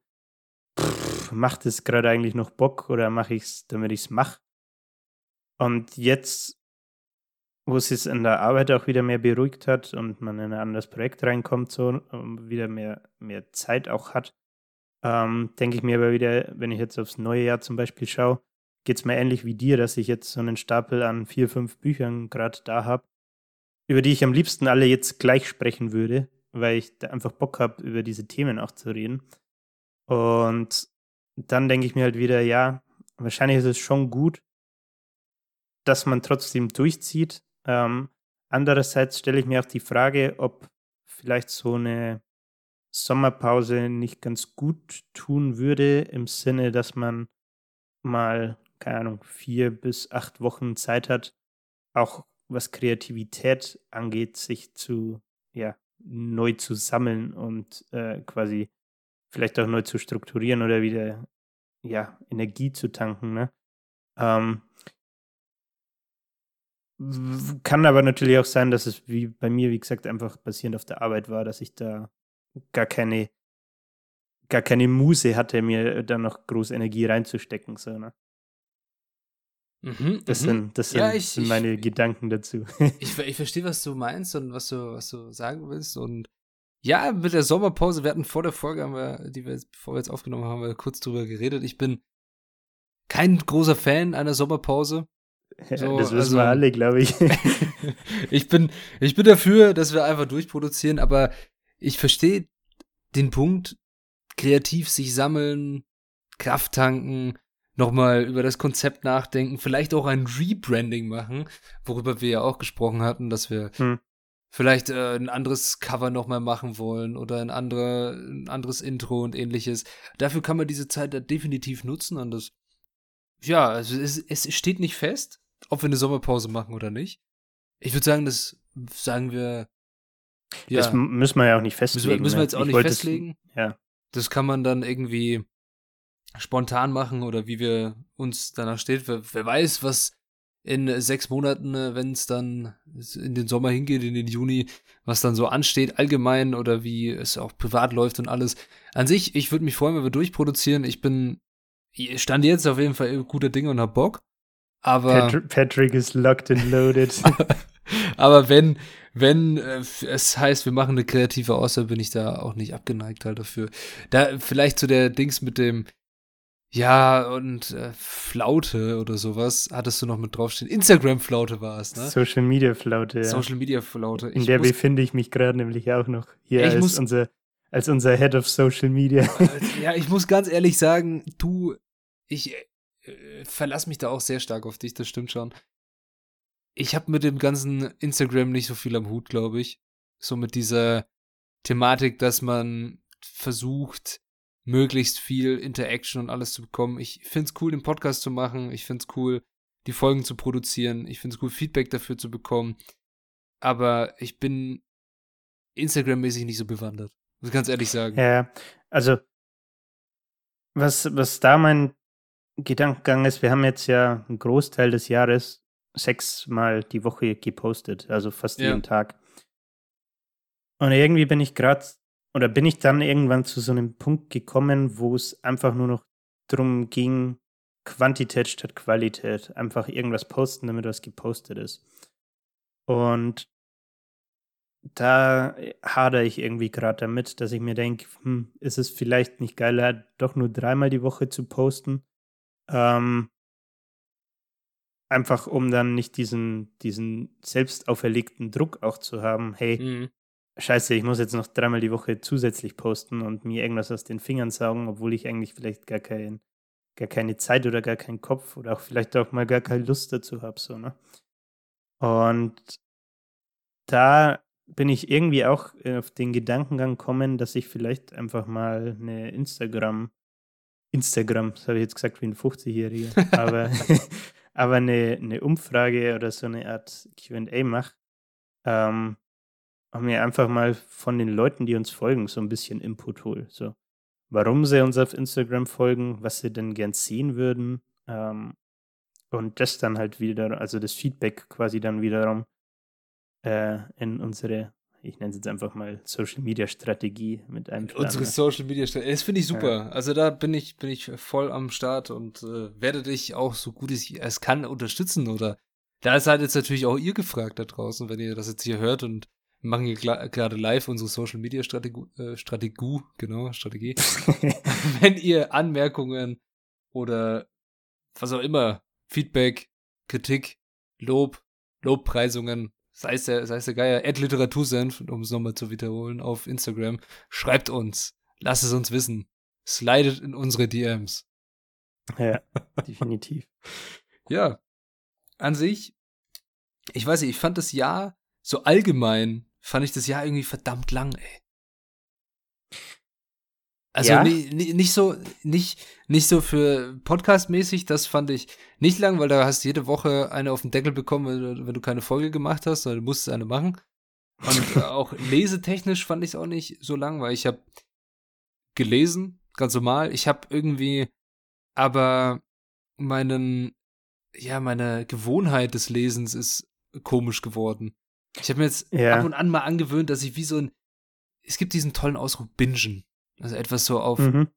Speaker 1: pff, macht es gerade eigentlich noch Bock oder mache ich es, damit ich es mache? Und jetzt wo es jetzt in der Arbeit auch wieder mehr beruhigt hat und man in ein anderes Projekt reinkommt, so und wieder mehr, mehr Zeit auch hat, ähm, denke ich mir aber wieder, wenn ich jetzt aufs neue Jahr zum Beispiel schaue, geht es mir ähnlich wie dir, dass ich jetzt so einen Stapel an vier, fünf Büchern gerade da habe, über die ich am liebsten alle jetzt gleich sprechen würde, weil ich da einfach Bock habe, über diese Themen auch zu reden. Und dann denke ich mir halt wieder, ja, wahrscheinlich ist es schon gut, dass man trotzdem durchzieht, ähm, andererseits stelle ich mir auch die Frage, ob vielleicht so eine Sommerpause nicht ganz gut tun würde, im Sinne, dass man mal, keine Ahnung, vier bis acht Wochen Zeit hat, auch was Kreativität angeht, sich zu, ja, neu zu sammeln und äh, quasi vielleicht auch neu zu strukturieren oder wieder, ja, Energie zu tanken, ne? Ähm, kann aber natürlich auch sein, dass es wie bei mir, wie gesagt, einfach basierend auf der Arbeit war, dass ich da gar keine, gar keine Muse hatte, mir da noch groß Energie reinzustecken. So, ne? Mhm, das mhm. sind, das sind, ja, ich, sind meine ich, Gedanken dazu.
Speaker 2: Ich, ich verstehe, was du meinst und was du, was du sagen willst. Und ja, mit der Sommerpause, wir hatten vor der Folge, haben wir, die wir jetzt, bevor wir jetzt aufgenommen haben, wir kurz drüber geredet. Ich bin kein großer Fan einer Sommerpause.
Speaker 1: So, das wissen also, wir alle, glaube ich.
Speaker 2: ich, bin, ich bin dafür, dass wir einfach durchproduzieren, aber ich verstehe den Punkt, kreativ sich sammeln, Kraft tanken, nochmal über das Konzept nachdenken, vielleicht auch ein Rebranding machen, worüber wir ja auch gesprochen hatten, dass wir hm. vielleicht äh, ein anderes Cover nochmal machen wollen oder ein, andere, ein anderes Intro und ähnliches. Dafür kann man diese Zeit da definitiv nutzen und das, ja, also es, es steht nicht fest, ob wir eine Sommerpause machen oder nicht. Ich würde sagen, das sagen wir.
Speaker 1: Ja, das müssen wir ja auch nicht festlegen.
Speaker 2: Müssen wir, müssen wir ne? jetzt auch nicht festlegen.
Speaker 1: Es, ja.
Speaker 2: Das kann man dann irgendwie spontan machen oder wie wir uns danach steht. Wer, wer weiß, was in sechs Monaten, äh, wenn es dann in den Sommer hingeht, in den Juni, was dann so ansteht, allgemein oder wie es auch privat läuft und alles. An sich, ich würde mich freuen, wenn wir durchproduzieren. Ich bin, stand jetzt auf jeden Fall guter Dinge und hab Bock. Aber.
Speaker 1: Patrick, Patrick ist locked and loaded.
Speaker 2: aber wenn, wenn äh, es heißt, wir machen eine kreative Aussage, bin ich da auch nicht abgeneigt halt dafür. Da vielleicht zu der Dings mit dem, ja, und äh, Flaute oder sowas hattest du noch mit draufstehen. Instagram-Flaute war es, ne?
Speaker 1: Social Media Flaute, ja.
Speaker 2: Social Media Flaute.
Speaker 1: In der befinde ich mich gerade nämlich auch noch. Hier als, muss, unser, als unser Head of Social Media.
Speaker 2: ja, ich muss ganz ehrlich sagen, du, ich äh, verlass mich da auch sehr stark auf dich, das stimmt schon. Ich habe mit dem ganzen Instagram nicht so viel am Hut, glaube ich. So mit dieser Thematik, dass man versucht, möglichst viel Interaction und alles zu bekommen. Ich finde es cool, den Podcast zu machen. Ich finde es cool, die Folgen zu produzieren. Ich finde es cool, Feedback dafür zu bekommen. Aber ich bin Instagram-mäßig nicht so bewandert. Muss ich ganz ehrlich sagen.
Speaker 1: Ja, also was, was da mein Gedankengang ist, wir haben jetzt ja einen Großteil des Jahres sechsmal die Woche gepostet, also fast ja. jeden Tag. Und irgendwie bin ich gerade oder bin ich dann irgendwann zu so einem Punkt gekommen, wo es einfach nur noch darum ging, Quantität statt Qualität. Einfach irgendwas posten, damit was gepostet ist. Und da hadere ich irgendwie gerade damit, dass ich mir denke, hm, ist es vielleicht nicht geiler, doch nur dreimal die Woche zu posten? Ähm, einfach um dann nicht diesen, diesen selbst auferlegten Druck auch zu haben, hey, mhm scheiße, ich muss jetzt noch dreimal die Woche zusätzlich posten und mir irgendwas aus den Fingern saugen, obwohl ich eigentlich vielleicht gar, kein, gar keine Zeit oder gar keinen Kopf oder auch vielleicht auch mal gar keine Lust dazu habe. So, ne? Und da bin ich irgendwie auch auf den Gedankengang gekommen, dass ich vielleicht einfach mal eine Instagram, Instagram, das habe ich jetzt gesagt wie ein 50-Jähriger, aber, aber eine, eine Umfrage oder so eine Art QA mache, ähm, haben wir einfach mal von den Leuten, die uns folgen, so ein bisschen Input hol. So, warum sie uns auf Instagram folgen, was sie denn gern sehen würden. Ähm, und das dann halt wieder, also das Feedback quasi dann wiederum äh, in unsere, ich nenne es jetzt einfach mal Social Media Strategie mit einem
Speaker 2: Plan. Unsere Social Media Strategie, das finde ich super. Ja. Also da bin ich, bin ich voll am Start und äh, werde dich auch so gut ich es kann unterstützen oder da seid jetzt natürlich auch ihr gefragt da draußen, wenn ihr das jetzt hier hört und wir machen hier gerade live unsere Social Media Strategie, äh, Strategie genau, Strategie. Wenn ihr Anmerkungen oder was auch immer, Feedback, Kritik, Lob, Lobpreisungen, sei es der, sei es der Geier, Ad Literatursenf, um es nochmal zu wiederholen, auf Instagram, schreibt uns, lasst es uns wissen, slidet in unsere DMs.
Speaker 1: Ja, definitiv.
Speaker 2: ja, an sich, ich weiß nicht, ich fand das Jahr so allgemein fand ich das Jahr irgendwie verdammt lang, ey. Also ja? nicht so, nicht, nicht so für Podcast-mäßig, das fand ich nicht lang, weil da hast du jede Woche eine auf den Deckel bekommen, wenn du, wenn du keine Folge gemacht hast, sondern du musstest eine machen. Und auch lesetechnisch fand ich es auch nicht so lang, weil ich habe gelesen, ganz normal. Ich habe irgendwie aber meinen, ja, meine Gewohnheit des Lesens ist komisch geworden. Ich habe mir jetzt ja. ab und an mal angewöhnt, dass ich wie so ein. Es gibt diesen tollen Ausdruck bingen. Also etwas so auf mhm.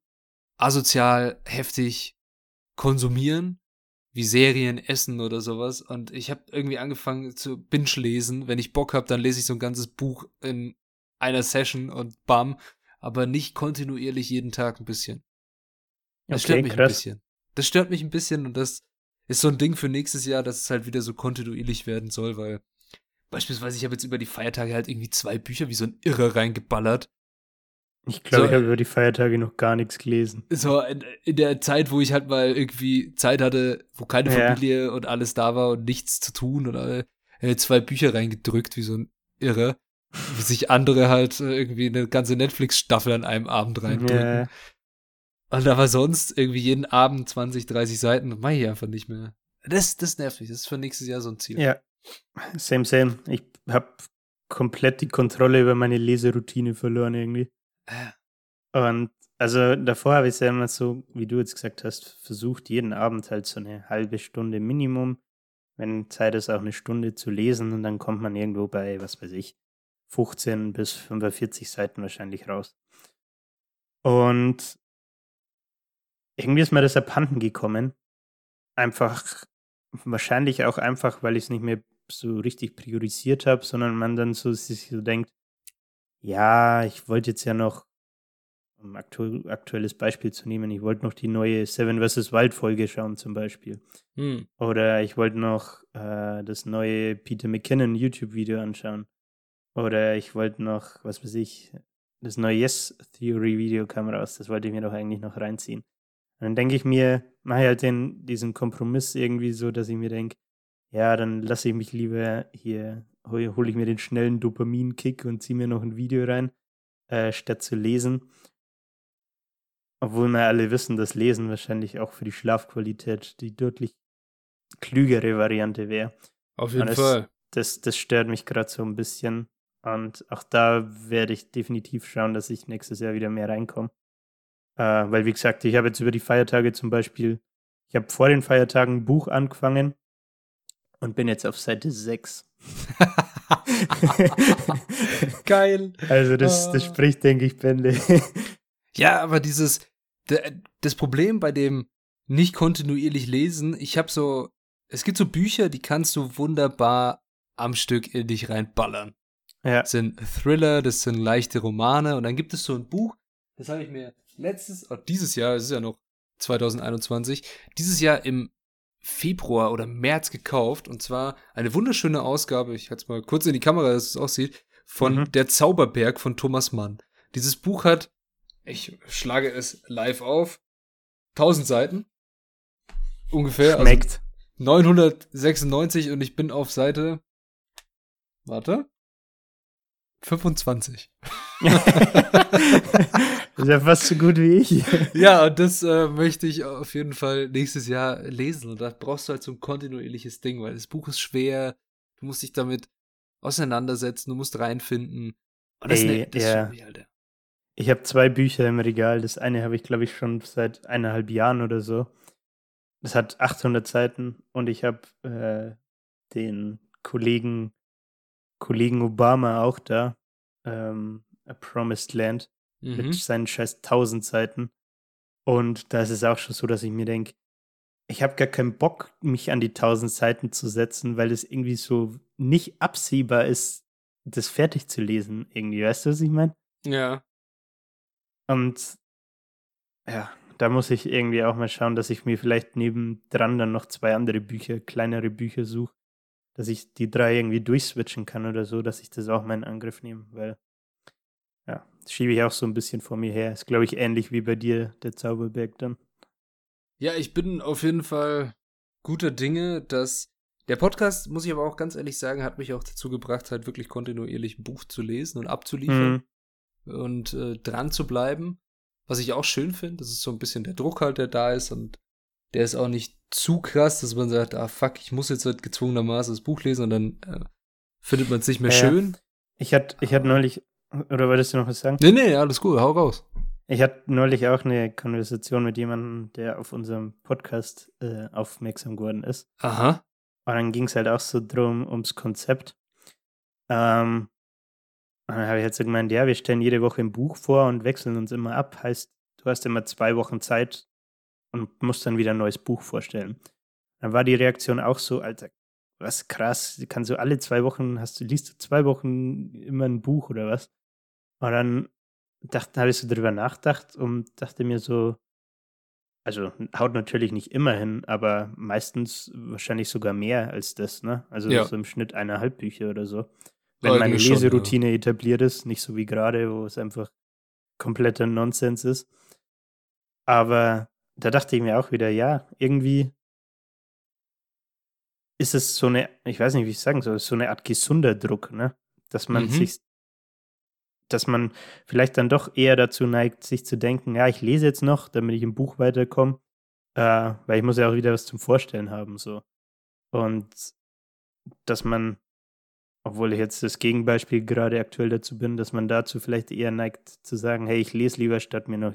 Speaker 2: asozial, heftig konsumieren, wie Serien, Essen oder sowas. Und ich habe irgendwie angefangen zu binge-lesen. Wenn ich Bock habe, dann lese ich so ein ganzes Buch in einer Session und bam. Aber nicht kontinuierlich jeden Tag ein bisschen. Das okay, stört mich krass. ein bisschen. Das stört mich ein bisschen und das ist so ein Ding für nächstes Jahr, dass es halt wieder so kontinuierlich werden soll, weil Beispielsweise, ich habe jetzt über die Feiertage halt irgendwie zwei Bücher wie so ein Irre reingeballert.
Speaker 1: Ich glaube, so, ich habe über die Feiertage noch gar nichts gelesen.
Speaker 2: So, in, in, der Zeit, wo ich halt mal irgendwie Zeit hatte, wo keine Familie ja. und alles da war und nichts zu tun und alle, äh, zwei Bücher reingedrückt wie so ein Irre. Wie sich andere halt äh, irgendwie eine ganze Netflix-Staffel an einem Abend reindrücken. Ja. Und aber sonst irgendwie jeden Abend 20, 30 Seiten, das mache ich einfach nicht mehr. Das, das nervt mich. Das ist für nächstes Jahr so ein Ziel.
Speaker 1: Ja, Same, same. Ich habe komplett die Kontrolle über meine Leseroutine verloren irgendwie. Und also davor habe ich es ja immer so, wie du jetzt gesagt hast, versucht, jeden Abend halt so eine halbe Stunde Minimum wenn Zeit ist, auch eine Stunde zu lesen und dann kommt man irgendwo bei, was weiß ich, 15 bis 45 Seiten wahrscheinlich raus. Und irgendwie ist mir das abhanden gekommen. Einfach, wahrscheinlich auch einfach, weil ich es nicht mehr so richtig priorisiert habe, sondern man dann so sich so denkt, ja, ich wollte jetzt ja noch, um aktu aktuelles Beispiel zu nehmen, ich wollte noch die neue Seven vs. Wild Folge schauen zum Beispiel. Hm. Oder ich wollte noch äh, das neue Peter McKinnon YouTube-Video anschauen. Oder ich wollte noch, was weiß ich, das neue Yes Theory Video kam raus, das wollte ich mir doch eigentlich noch reinziehen. Und dann denke ich mir, mache ich halt den, diesen Kompromiss irgendwie so, dass ich mir denke, ja, dann lasse ich mich lieber hier, hole hol ich mir den schnellen Dopamin-Kick und ziehe mir noch ein Video rein, äh, statt zu lesen. Obwohl wir alle wissen, dass Lesen wahrscheinlich auch für die Schlafqualität die deutlich klügere Variante wäre.
Speaker 2: Auf jeden das, Fall.
Speaker 1: Das, das stört mich gerade so ein bisschen. Und auch da werde ich definitiv schauen, dass ich nächstes Jahr wieder mehr reinkomme. Äh, weil, wie gesagt, ich habe jetzt über die Feiertage zum Beispiel, ich habe vor den Feiertagen ein Buch angefangen und bin jetzt auf Seite 6.
Speaker 2: Geil.
Speaker 1: Also das, das ah. spricht, denke ich, Bände.
Speaker 2: ja, aber dieses, das Problem bei dem nicht kontinuierlich lesen, ich habe so, es gibt so Bücher, die kannst du wunderbar am Stück in dich reinballern. Ja. Das sind Thriller, das sind leichte Romane und dann gibt es so ein Buch, das habe ich mir letztes, oh, dieses Jahr, es ist ja noch 2021, dieses Jahr im Februar oder März gekauft und zwar eine wunderschöne Ausgabe, ich halte es mal kurz in die Kamera, dass es aussieht, von mhm. Der Zauberberg von Thomas Mann. Dieses Buch hat, ich schlage es live auf, 1000 Seiten. Ungefähr.
Speaker 1: Also Schmeckt.
Speaker 2: Also 996 und ich bin auf Seite, warte, 25.
Speaker 1: das ist ja fast so gut wie ich.
Speaker 2: ja, und das äh, möchte ich auf jeden Fall nächstes Jahr lesen. Und da brauchst du halt so ein kontinuierliches Ding, weil das Buch ist schwer. Du musst dich damit auseinandersetzen, du musst reinfinden.
Speaker 1: Und das, Ey, ne, das ja. ist Alter. Ich habe zwei Bücher im Regal. Das eine habe ich, glaube ich, schon seit eineinhalb Jahren oder so. Das hat 800 Seiten und ich habe äh, den Kollegen Kollegen Obama auch da. Ähm, A Promised Land mhm. mit seinen scheiß 1000 Seiten. Und da ist es auch schon so, dass ich mir denke, ich habe gar keinen Bock, mich an die 1000 Seiten zu setzen, weil es irgendwie so nicht absehbar ist, das fertig zu lesen. Irgendwie, weißt du, was ich meine?
Speaker 2: Ja.
Speaker 1: Und ja, da muss ich irgendwie auch mal schauen, dass ich mir vielleicht nebendran dann noch zwei andere Bücher, kleinere Bücher suche, dass ich die drei irgendwie durchswitchen kann oder so, dass ich das auch mal in Angriff nehme, weil ja, das schiebe ich auch so ein bisschen vor mir her. Ist, glaube ich, ähnlich wie bei dir, der Zauberberg dann.
Speaker 2: Ja, ich bin auf jeden Fall guter Dinge, dass der Podcast, muss ich aber auch ganz ehrlich sagen, hat mich auch dazu gebracht, halt wirklich kontinuierlich ein Buch zu lesen und abzuliefern mhm. und äh, dran zu bleiben. Was ich auch schön finde, das ist so ein bisschen der Druck halt, der da ist und der ist auch nicht zu krass, dass man sagt, ah fuck, ich muss jetzt halt gezwungenermaßen das Buch lesen und dann äh, findet man es nicht mehr ja, schön.
Speaker 1: Ich hatte ich hatte neulich, oder wolltest du noch was sagen?
Speaker 2: Nee, nee, alles gut, hau raus.
Speaker 1: Ich hatte neulich auch eine Konversation mit jemandem, der auf unserem Podcast äh, aufmerksam geworden ist.
Speaker 2: Aha.
Speaker 1: Und dann ging es halt auch so drum, ums Konzept. Ähm, und dann habe ich halt so gemeint, ja, wir stellen jede Woche ein Buch vor und wechseln uns immer ab. Heißt, du hast immer zwei Wochen Zeit, und muss dann wieder ein neues Buch vorstellen. Dann war die Reaktion auch so, Alter, was krass, kannst du alle zwei Wochen, hast du, liest du zwei Wochen immer ein Buch oder was? Und dann dachte, habe ich so drüber nachgedacht und dachte mir so, also haut natürlich nicht immer hin, aber meistens wahrscheinlich sogar mehr als das, ne? Also ja. so im Schnitt eineinhalb Bücher oder so. Wenn Eigentlich meine Leseroutine schon, ja. etabliert ist, nicht so wie gerade, wo es einfach kompletter Nonsens ist. Aber da dachte ich mir auch wieder, ja, irgendwie ist es so eine, ich weiß nicht, wie ich sagen soll, so eine Art gesunder Druck, ne? Dass man mhm. sich, dass man vielleicht dann doch eher dazu neigt, sich zu denken, ja, ich lese jetzt noch, damit ich im Buch weiterkomme, äh, weil ich muss ja auch wieder was zum Vorstellen haben, so. Und dass man, obwohl ich jetzt das Gegenbeispiel gerade aktuell dazu bin, dass man dazu vielleicht eher neigt zu sagen, hey, ich lese lieber, statt mir noch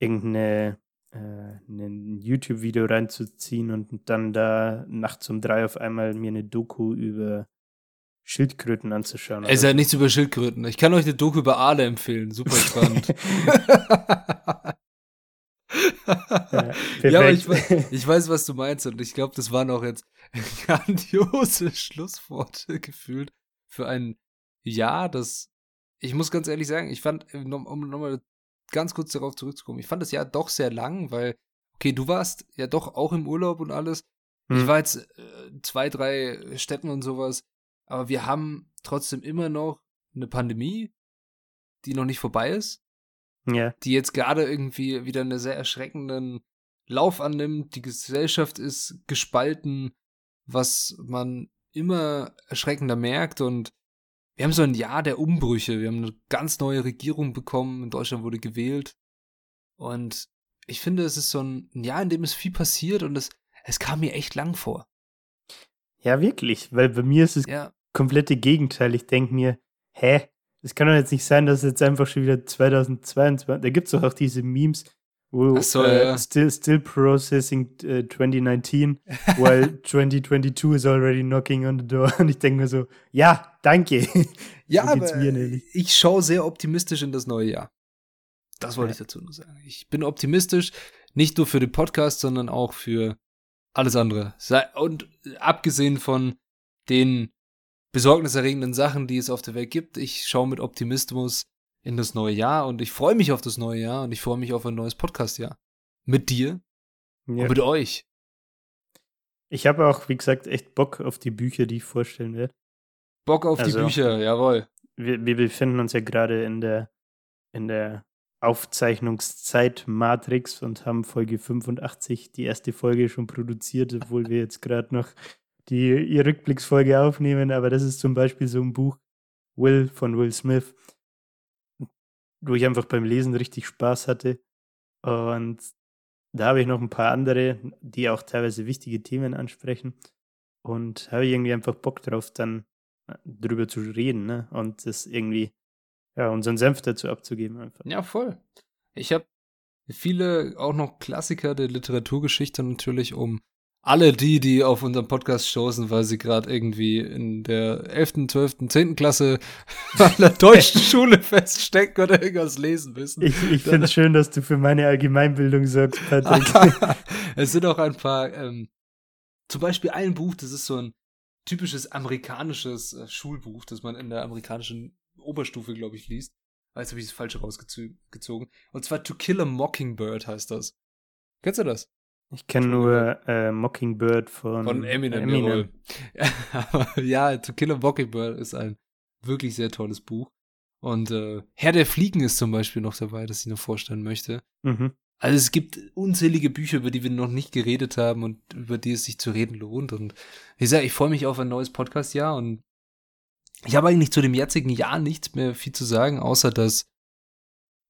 Speaker 1: irgendeine ein YouTube-Video reinzuziehen und dann da nachts um drei auf einmal mir eine Doku über Schildkröten anzuschauen.
Speaker 2: Es ist ja nichts über Schildkröten. Ich kann euch eine Doku über Aale empfehlen. Super spannend. ja, ja, aber ich weiß, ich weiß, was du meinst und ich glaube, das waren auch jetzt grandiose Schlussworte gefühlt für ein Jahr, das ich muss ganz ehrlich sagen, ich fand, um nochmal ganz kurz darauf zurückzukommen, ich fand das Jahr doch sehr lang, weil, okay, du warst ja doch auch im Urlaub und alles. Hm. Ich war jetzt äh, zwei, drei Städten und sowas, aber wir haben trotzdem immer noch eine Pandemie, die noch nicht vorbei ist.
Speaker 1: Ja.
Speaker 2: Die jetzt gerade irgendwie wieder einen sehr erschreckenden Lauf annimmt. Die Gesellschaft ist gespalten, was man immer erschreckender merkt und wir haben so ein Jahr der Umbrüche. Wir haben eine ganz neue Regierung bekommen. In Deutschland wurde gewählt. Und ich finde, es ist so ein Jahr, in dem es viel passiert und es, es kam mir echt lang vor.
Speaker 1: Ja, wirklich. Weil bei mir ist es ja. komplette Gegenteil. Ich denke mir, hä? Es kann doch jetzt nicht sein, dass es jetzt einfach schon wieder 2022, da gibt es doch auch diese Memes, wo
Speaker 2: so, uh, ja.
Speaker 1: still, still processing uh, 2019, while 2022 is already knocking on the door. Und ich denke mir so, ja, danke.
Speaker 2: Ja, so aber ich schaue sehr optimistisch in das neue Jahr. Das wollte ja. ich dazu nur sagen. Ich bin optimistisch, nicht nur für den Podcast, sondern auch für alles andere. Und abgesehen von den besorgniserregenden Sachen, die es auf der Welt gibt, ich schaue mit Optimismus in das neue Jahr und ich freue mich auf das neue Jahr und ich freue mich auf ein neues Podcast-Jahr. Mit dir ja. und mit euch.
Speaker 1: Ich habe auch, wie gesagt, echt Bock auf die Bücher, die ich vorstellen werde.
Speaker 2: Bock auf also, die Bücher, jawohl.
Speaker 1: Wir, wir befinden uns ja gerade in der, in der Aufzeichnungszeit Matrix und haben Folge 85, die erste Folge schon produziert, obwohl wir jetzt gerade noch die, die Rückblicksfolge aufnehmen. Aber das ist zum Beispiel so ein Buch, Will von Will Smith wo ich einfach beim Lesen richtig Spaß hatte. Und da habe ich noch ein paar andere, die auch teilweise wichtige Themen ansprechen. Und habe ich irgendwie einfach Bock drauf, dann äh, drüber zu reden, ne? Und das irgendwie, ja, unseren Senf dazu abzugeben einfach.
Speaker 2: Ja, voll. Ich habe viele auch noch Klassiker der Literaturgeschichte natürlich, um alle die, die auf unserem Podcast stoßen, weil sie gerade irgendwie in der 11., 12., 10. Klasse an der deutschen Schule feststecken oder irgendwas lesen müssen.
Speaker 1: Ich, ich finde es schön, dass du für meine Allgemeinbildung sorgst, Patrick.
Speaker 2: es sind auch ein paar, ähm, zum Beispiel ein Buch, das ist so ein typisches amerikanisches äh, Schulbuch, das man in der amerikanischen Oberstufe, glaube ich, liest. Jetzt habe ich das falsche rausgezogen. Und zwar To Kill a Mockingbird heißt das. Kennst du das?
Speaker 1: Ich kenne nur äh, Mockingbird von,
Speaker 2: von Eminem. Eminem. ja, To Kill a Mockingbird ist ein wirklich sehr tolles Buch. Und äh, Herr der Fliegen ist zum Beispiel noch dabei, das ich noch vorstellen möchte.
Speaker 1: Mhm.
Speaker 2: Also es gibt unzählige Bücher, über die wir noch nicht geredet haben und über die es sich zu reden lohnt. Und wie gesagt, ich freue mich auf ein neues Podcast-Jahr und ich habe eigentlich zu dem jetzigen Jahr nichts mehr viel zu sagen, außer dass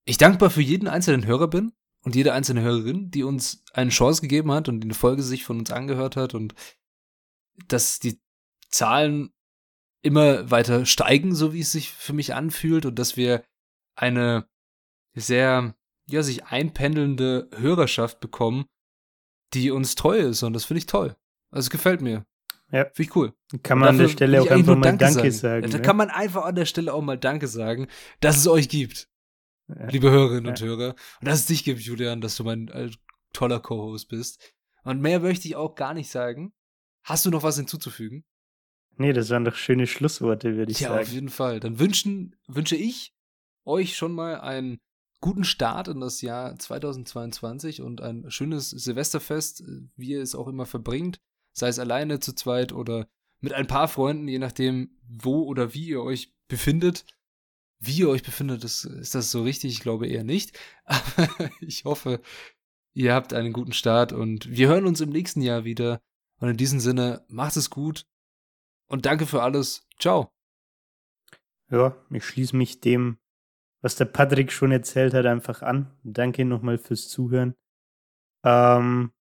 Speaker 2: ich dankbar für jeden einzelnen Hörer bin und jede einzelne Hörerin, die uns eine Chance gegeben hat und eine Folge sich von uns angehört hat und dass die Zahlen immer weiter steigen, so wie es sich für mich anfühlt und dass wir eine sehr, ja, sich einpendelnde Hörerschaft bekommen, die uns treu ist und das finde ich toll. Also es gefällt mir.
Speaker 1: Ja.
Speaker 2: Finde ich cool.
Speaker 1: Kann man an der Stelle auch einfach mal Danke, sagen. sagen
Speaker 2: da ne? kann man einfach an der Stelle auch mal Danke sagen, dass es euch gibt liebe Hörerinnen und Hörer. Und dass es dich gibt, Julian, dass du mein äh, toller Co-Host bist. Und mehr möchte ich auch gar nicht sagen. Hast du noch was hinzuzufügen?
Speaker 1: Nee, das waren doch schöne Schlussworte, würde ich
Speaker 2: ja,
Speaker 1: sagen.
Speaker 2: Ja, auf jeden Fall. Dann wünschen, wünsche ich euch schon mal einen guten Start in das Jahr 2022 und ein schönes Silvesterfest, wie ihr es auch immer verbringt. Sei es alleine, zu zweit oder mit ein paar Freunden, je nachdem, wo oder wie ihr euch befindet. Wie ihr euch befindet, ist, ist das so richtig? Ich glaube eher nicht. Aber ich hoffe, ihr habt einen guten Start und wir hören uns im nächsten Jahr wieder. Und in diesem Sinne, macht es gut und danke für alles. Ciao.
Speaker 1: Ja, ich schließe mich dem, was der Patrick schon erzählt hat, einfach an. Danke nochmal fürs Zuhören. Ähm,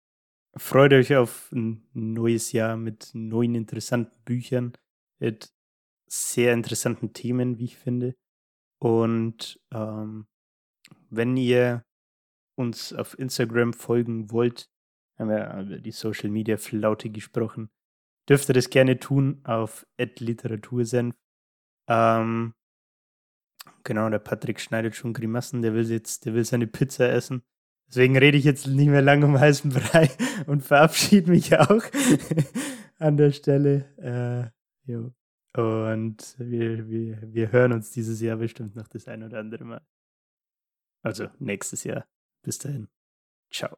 Speaker 1: freut euch auf ein neues Jahr mit neuen interessanten Büchern, mit sehr interessanten Themen, wie ich finde. Und ähm, wenn ihr uns auf Instagram folgen wollt, haben wir über die Social Media Flaute gesprochen, dürft ihr das gerne tun auf Literatursenf. Ähm, genau, der Patrick schneidet schon Grimassen, der will jetzt, der will seine Pizza essen. Deswegen rede ich jetzt nicht mehr lange um heißen Brei und verabschiede mich auch an der Stelle. Äh, jo. Und wir, wir, wir hören uns dieses Jahr bestimmt noch das ein oder andere Mal. Also nächstes Jahr. Bis dahin. Ciao.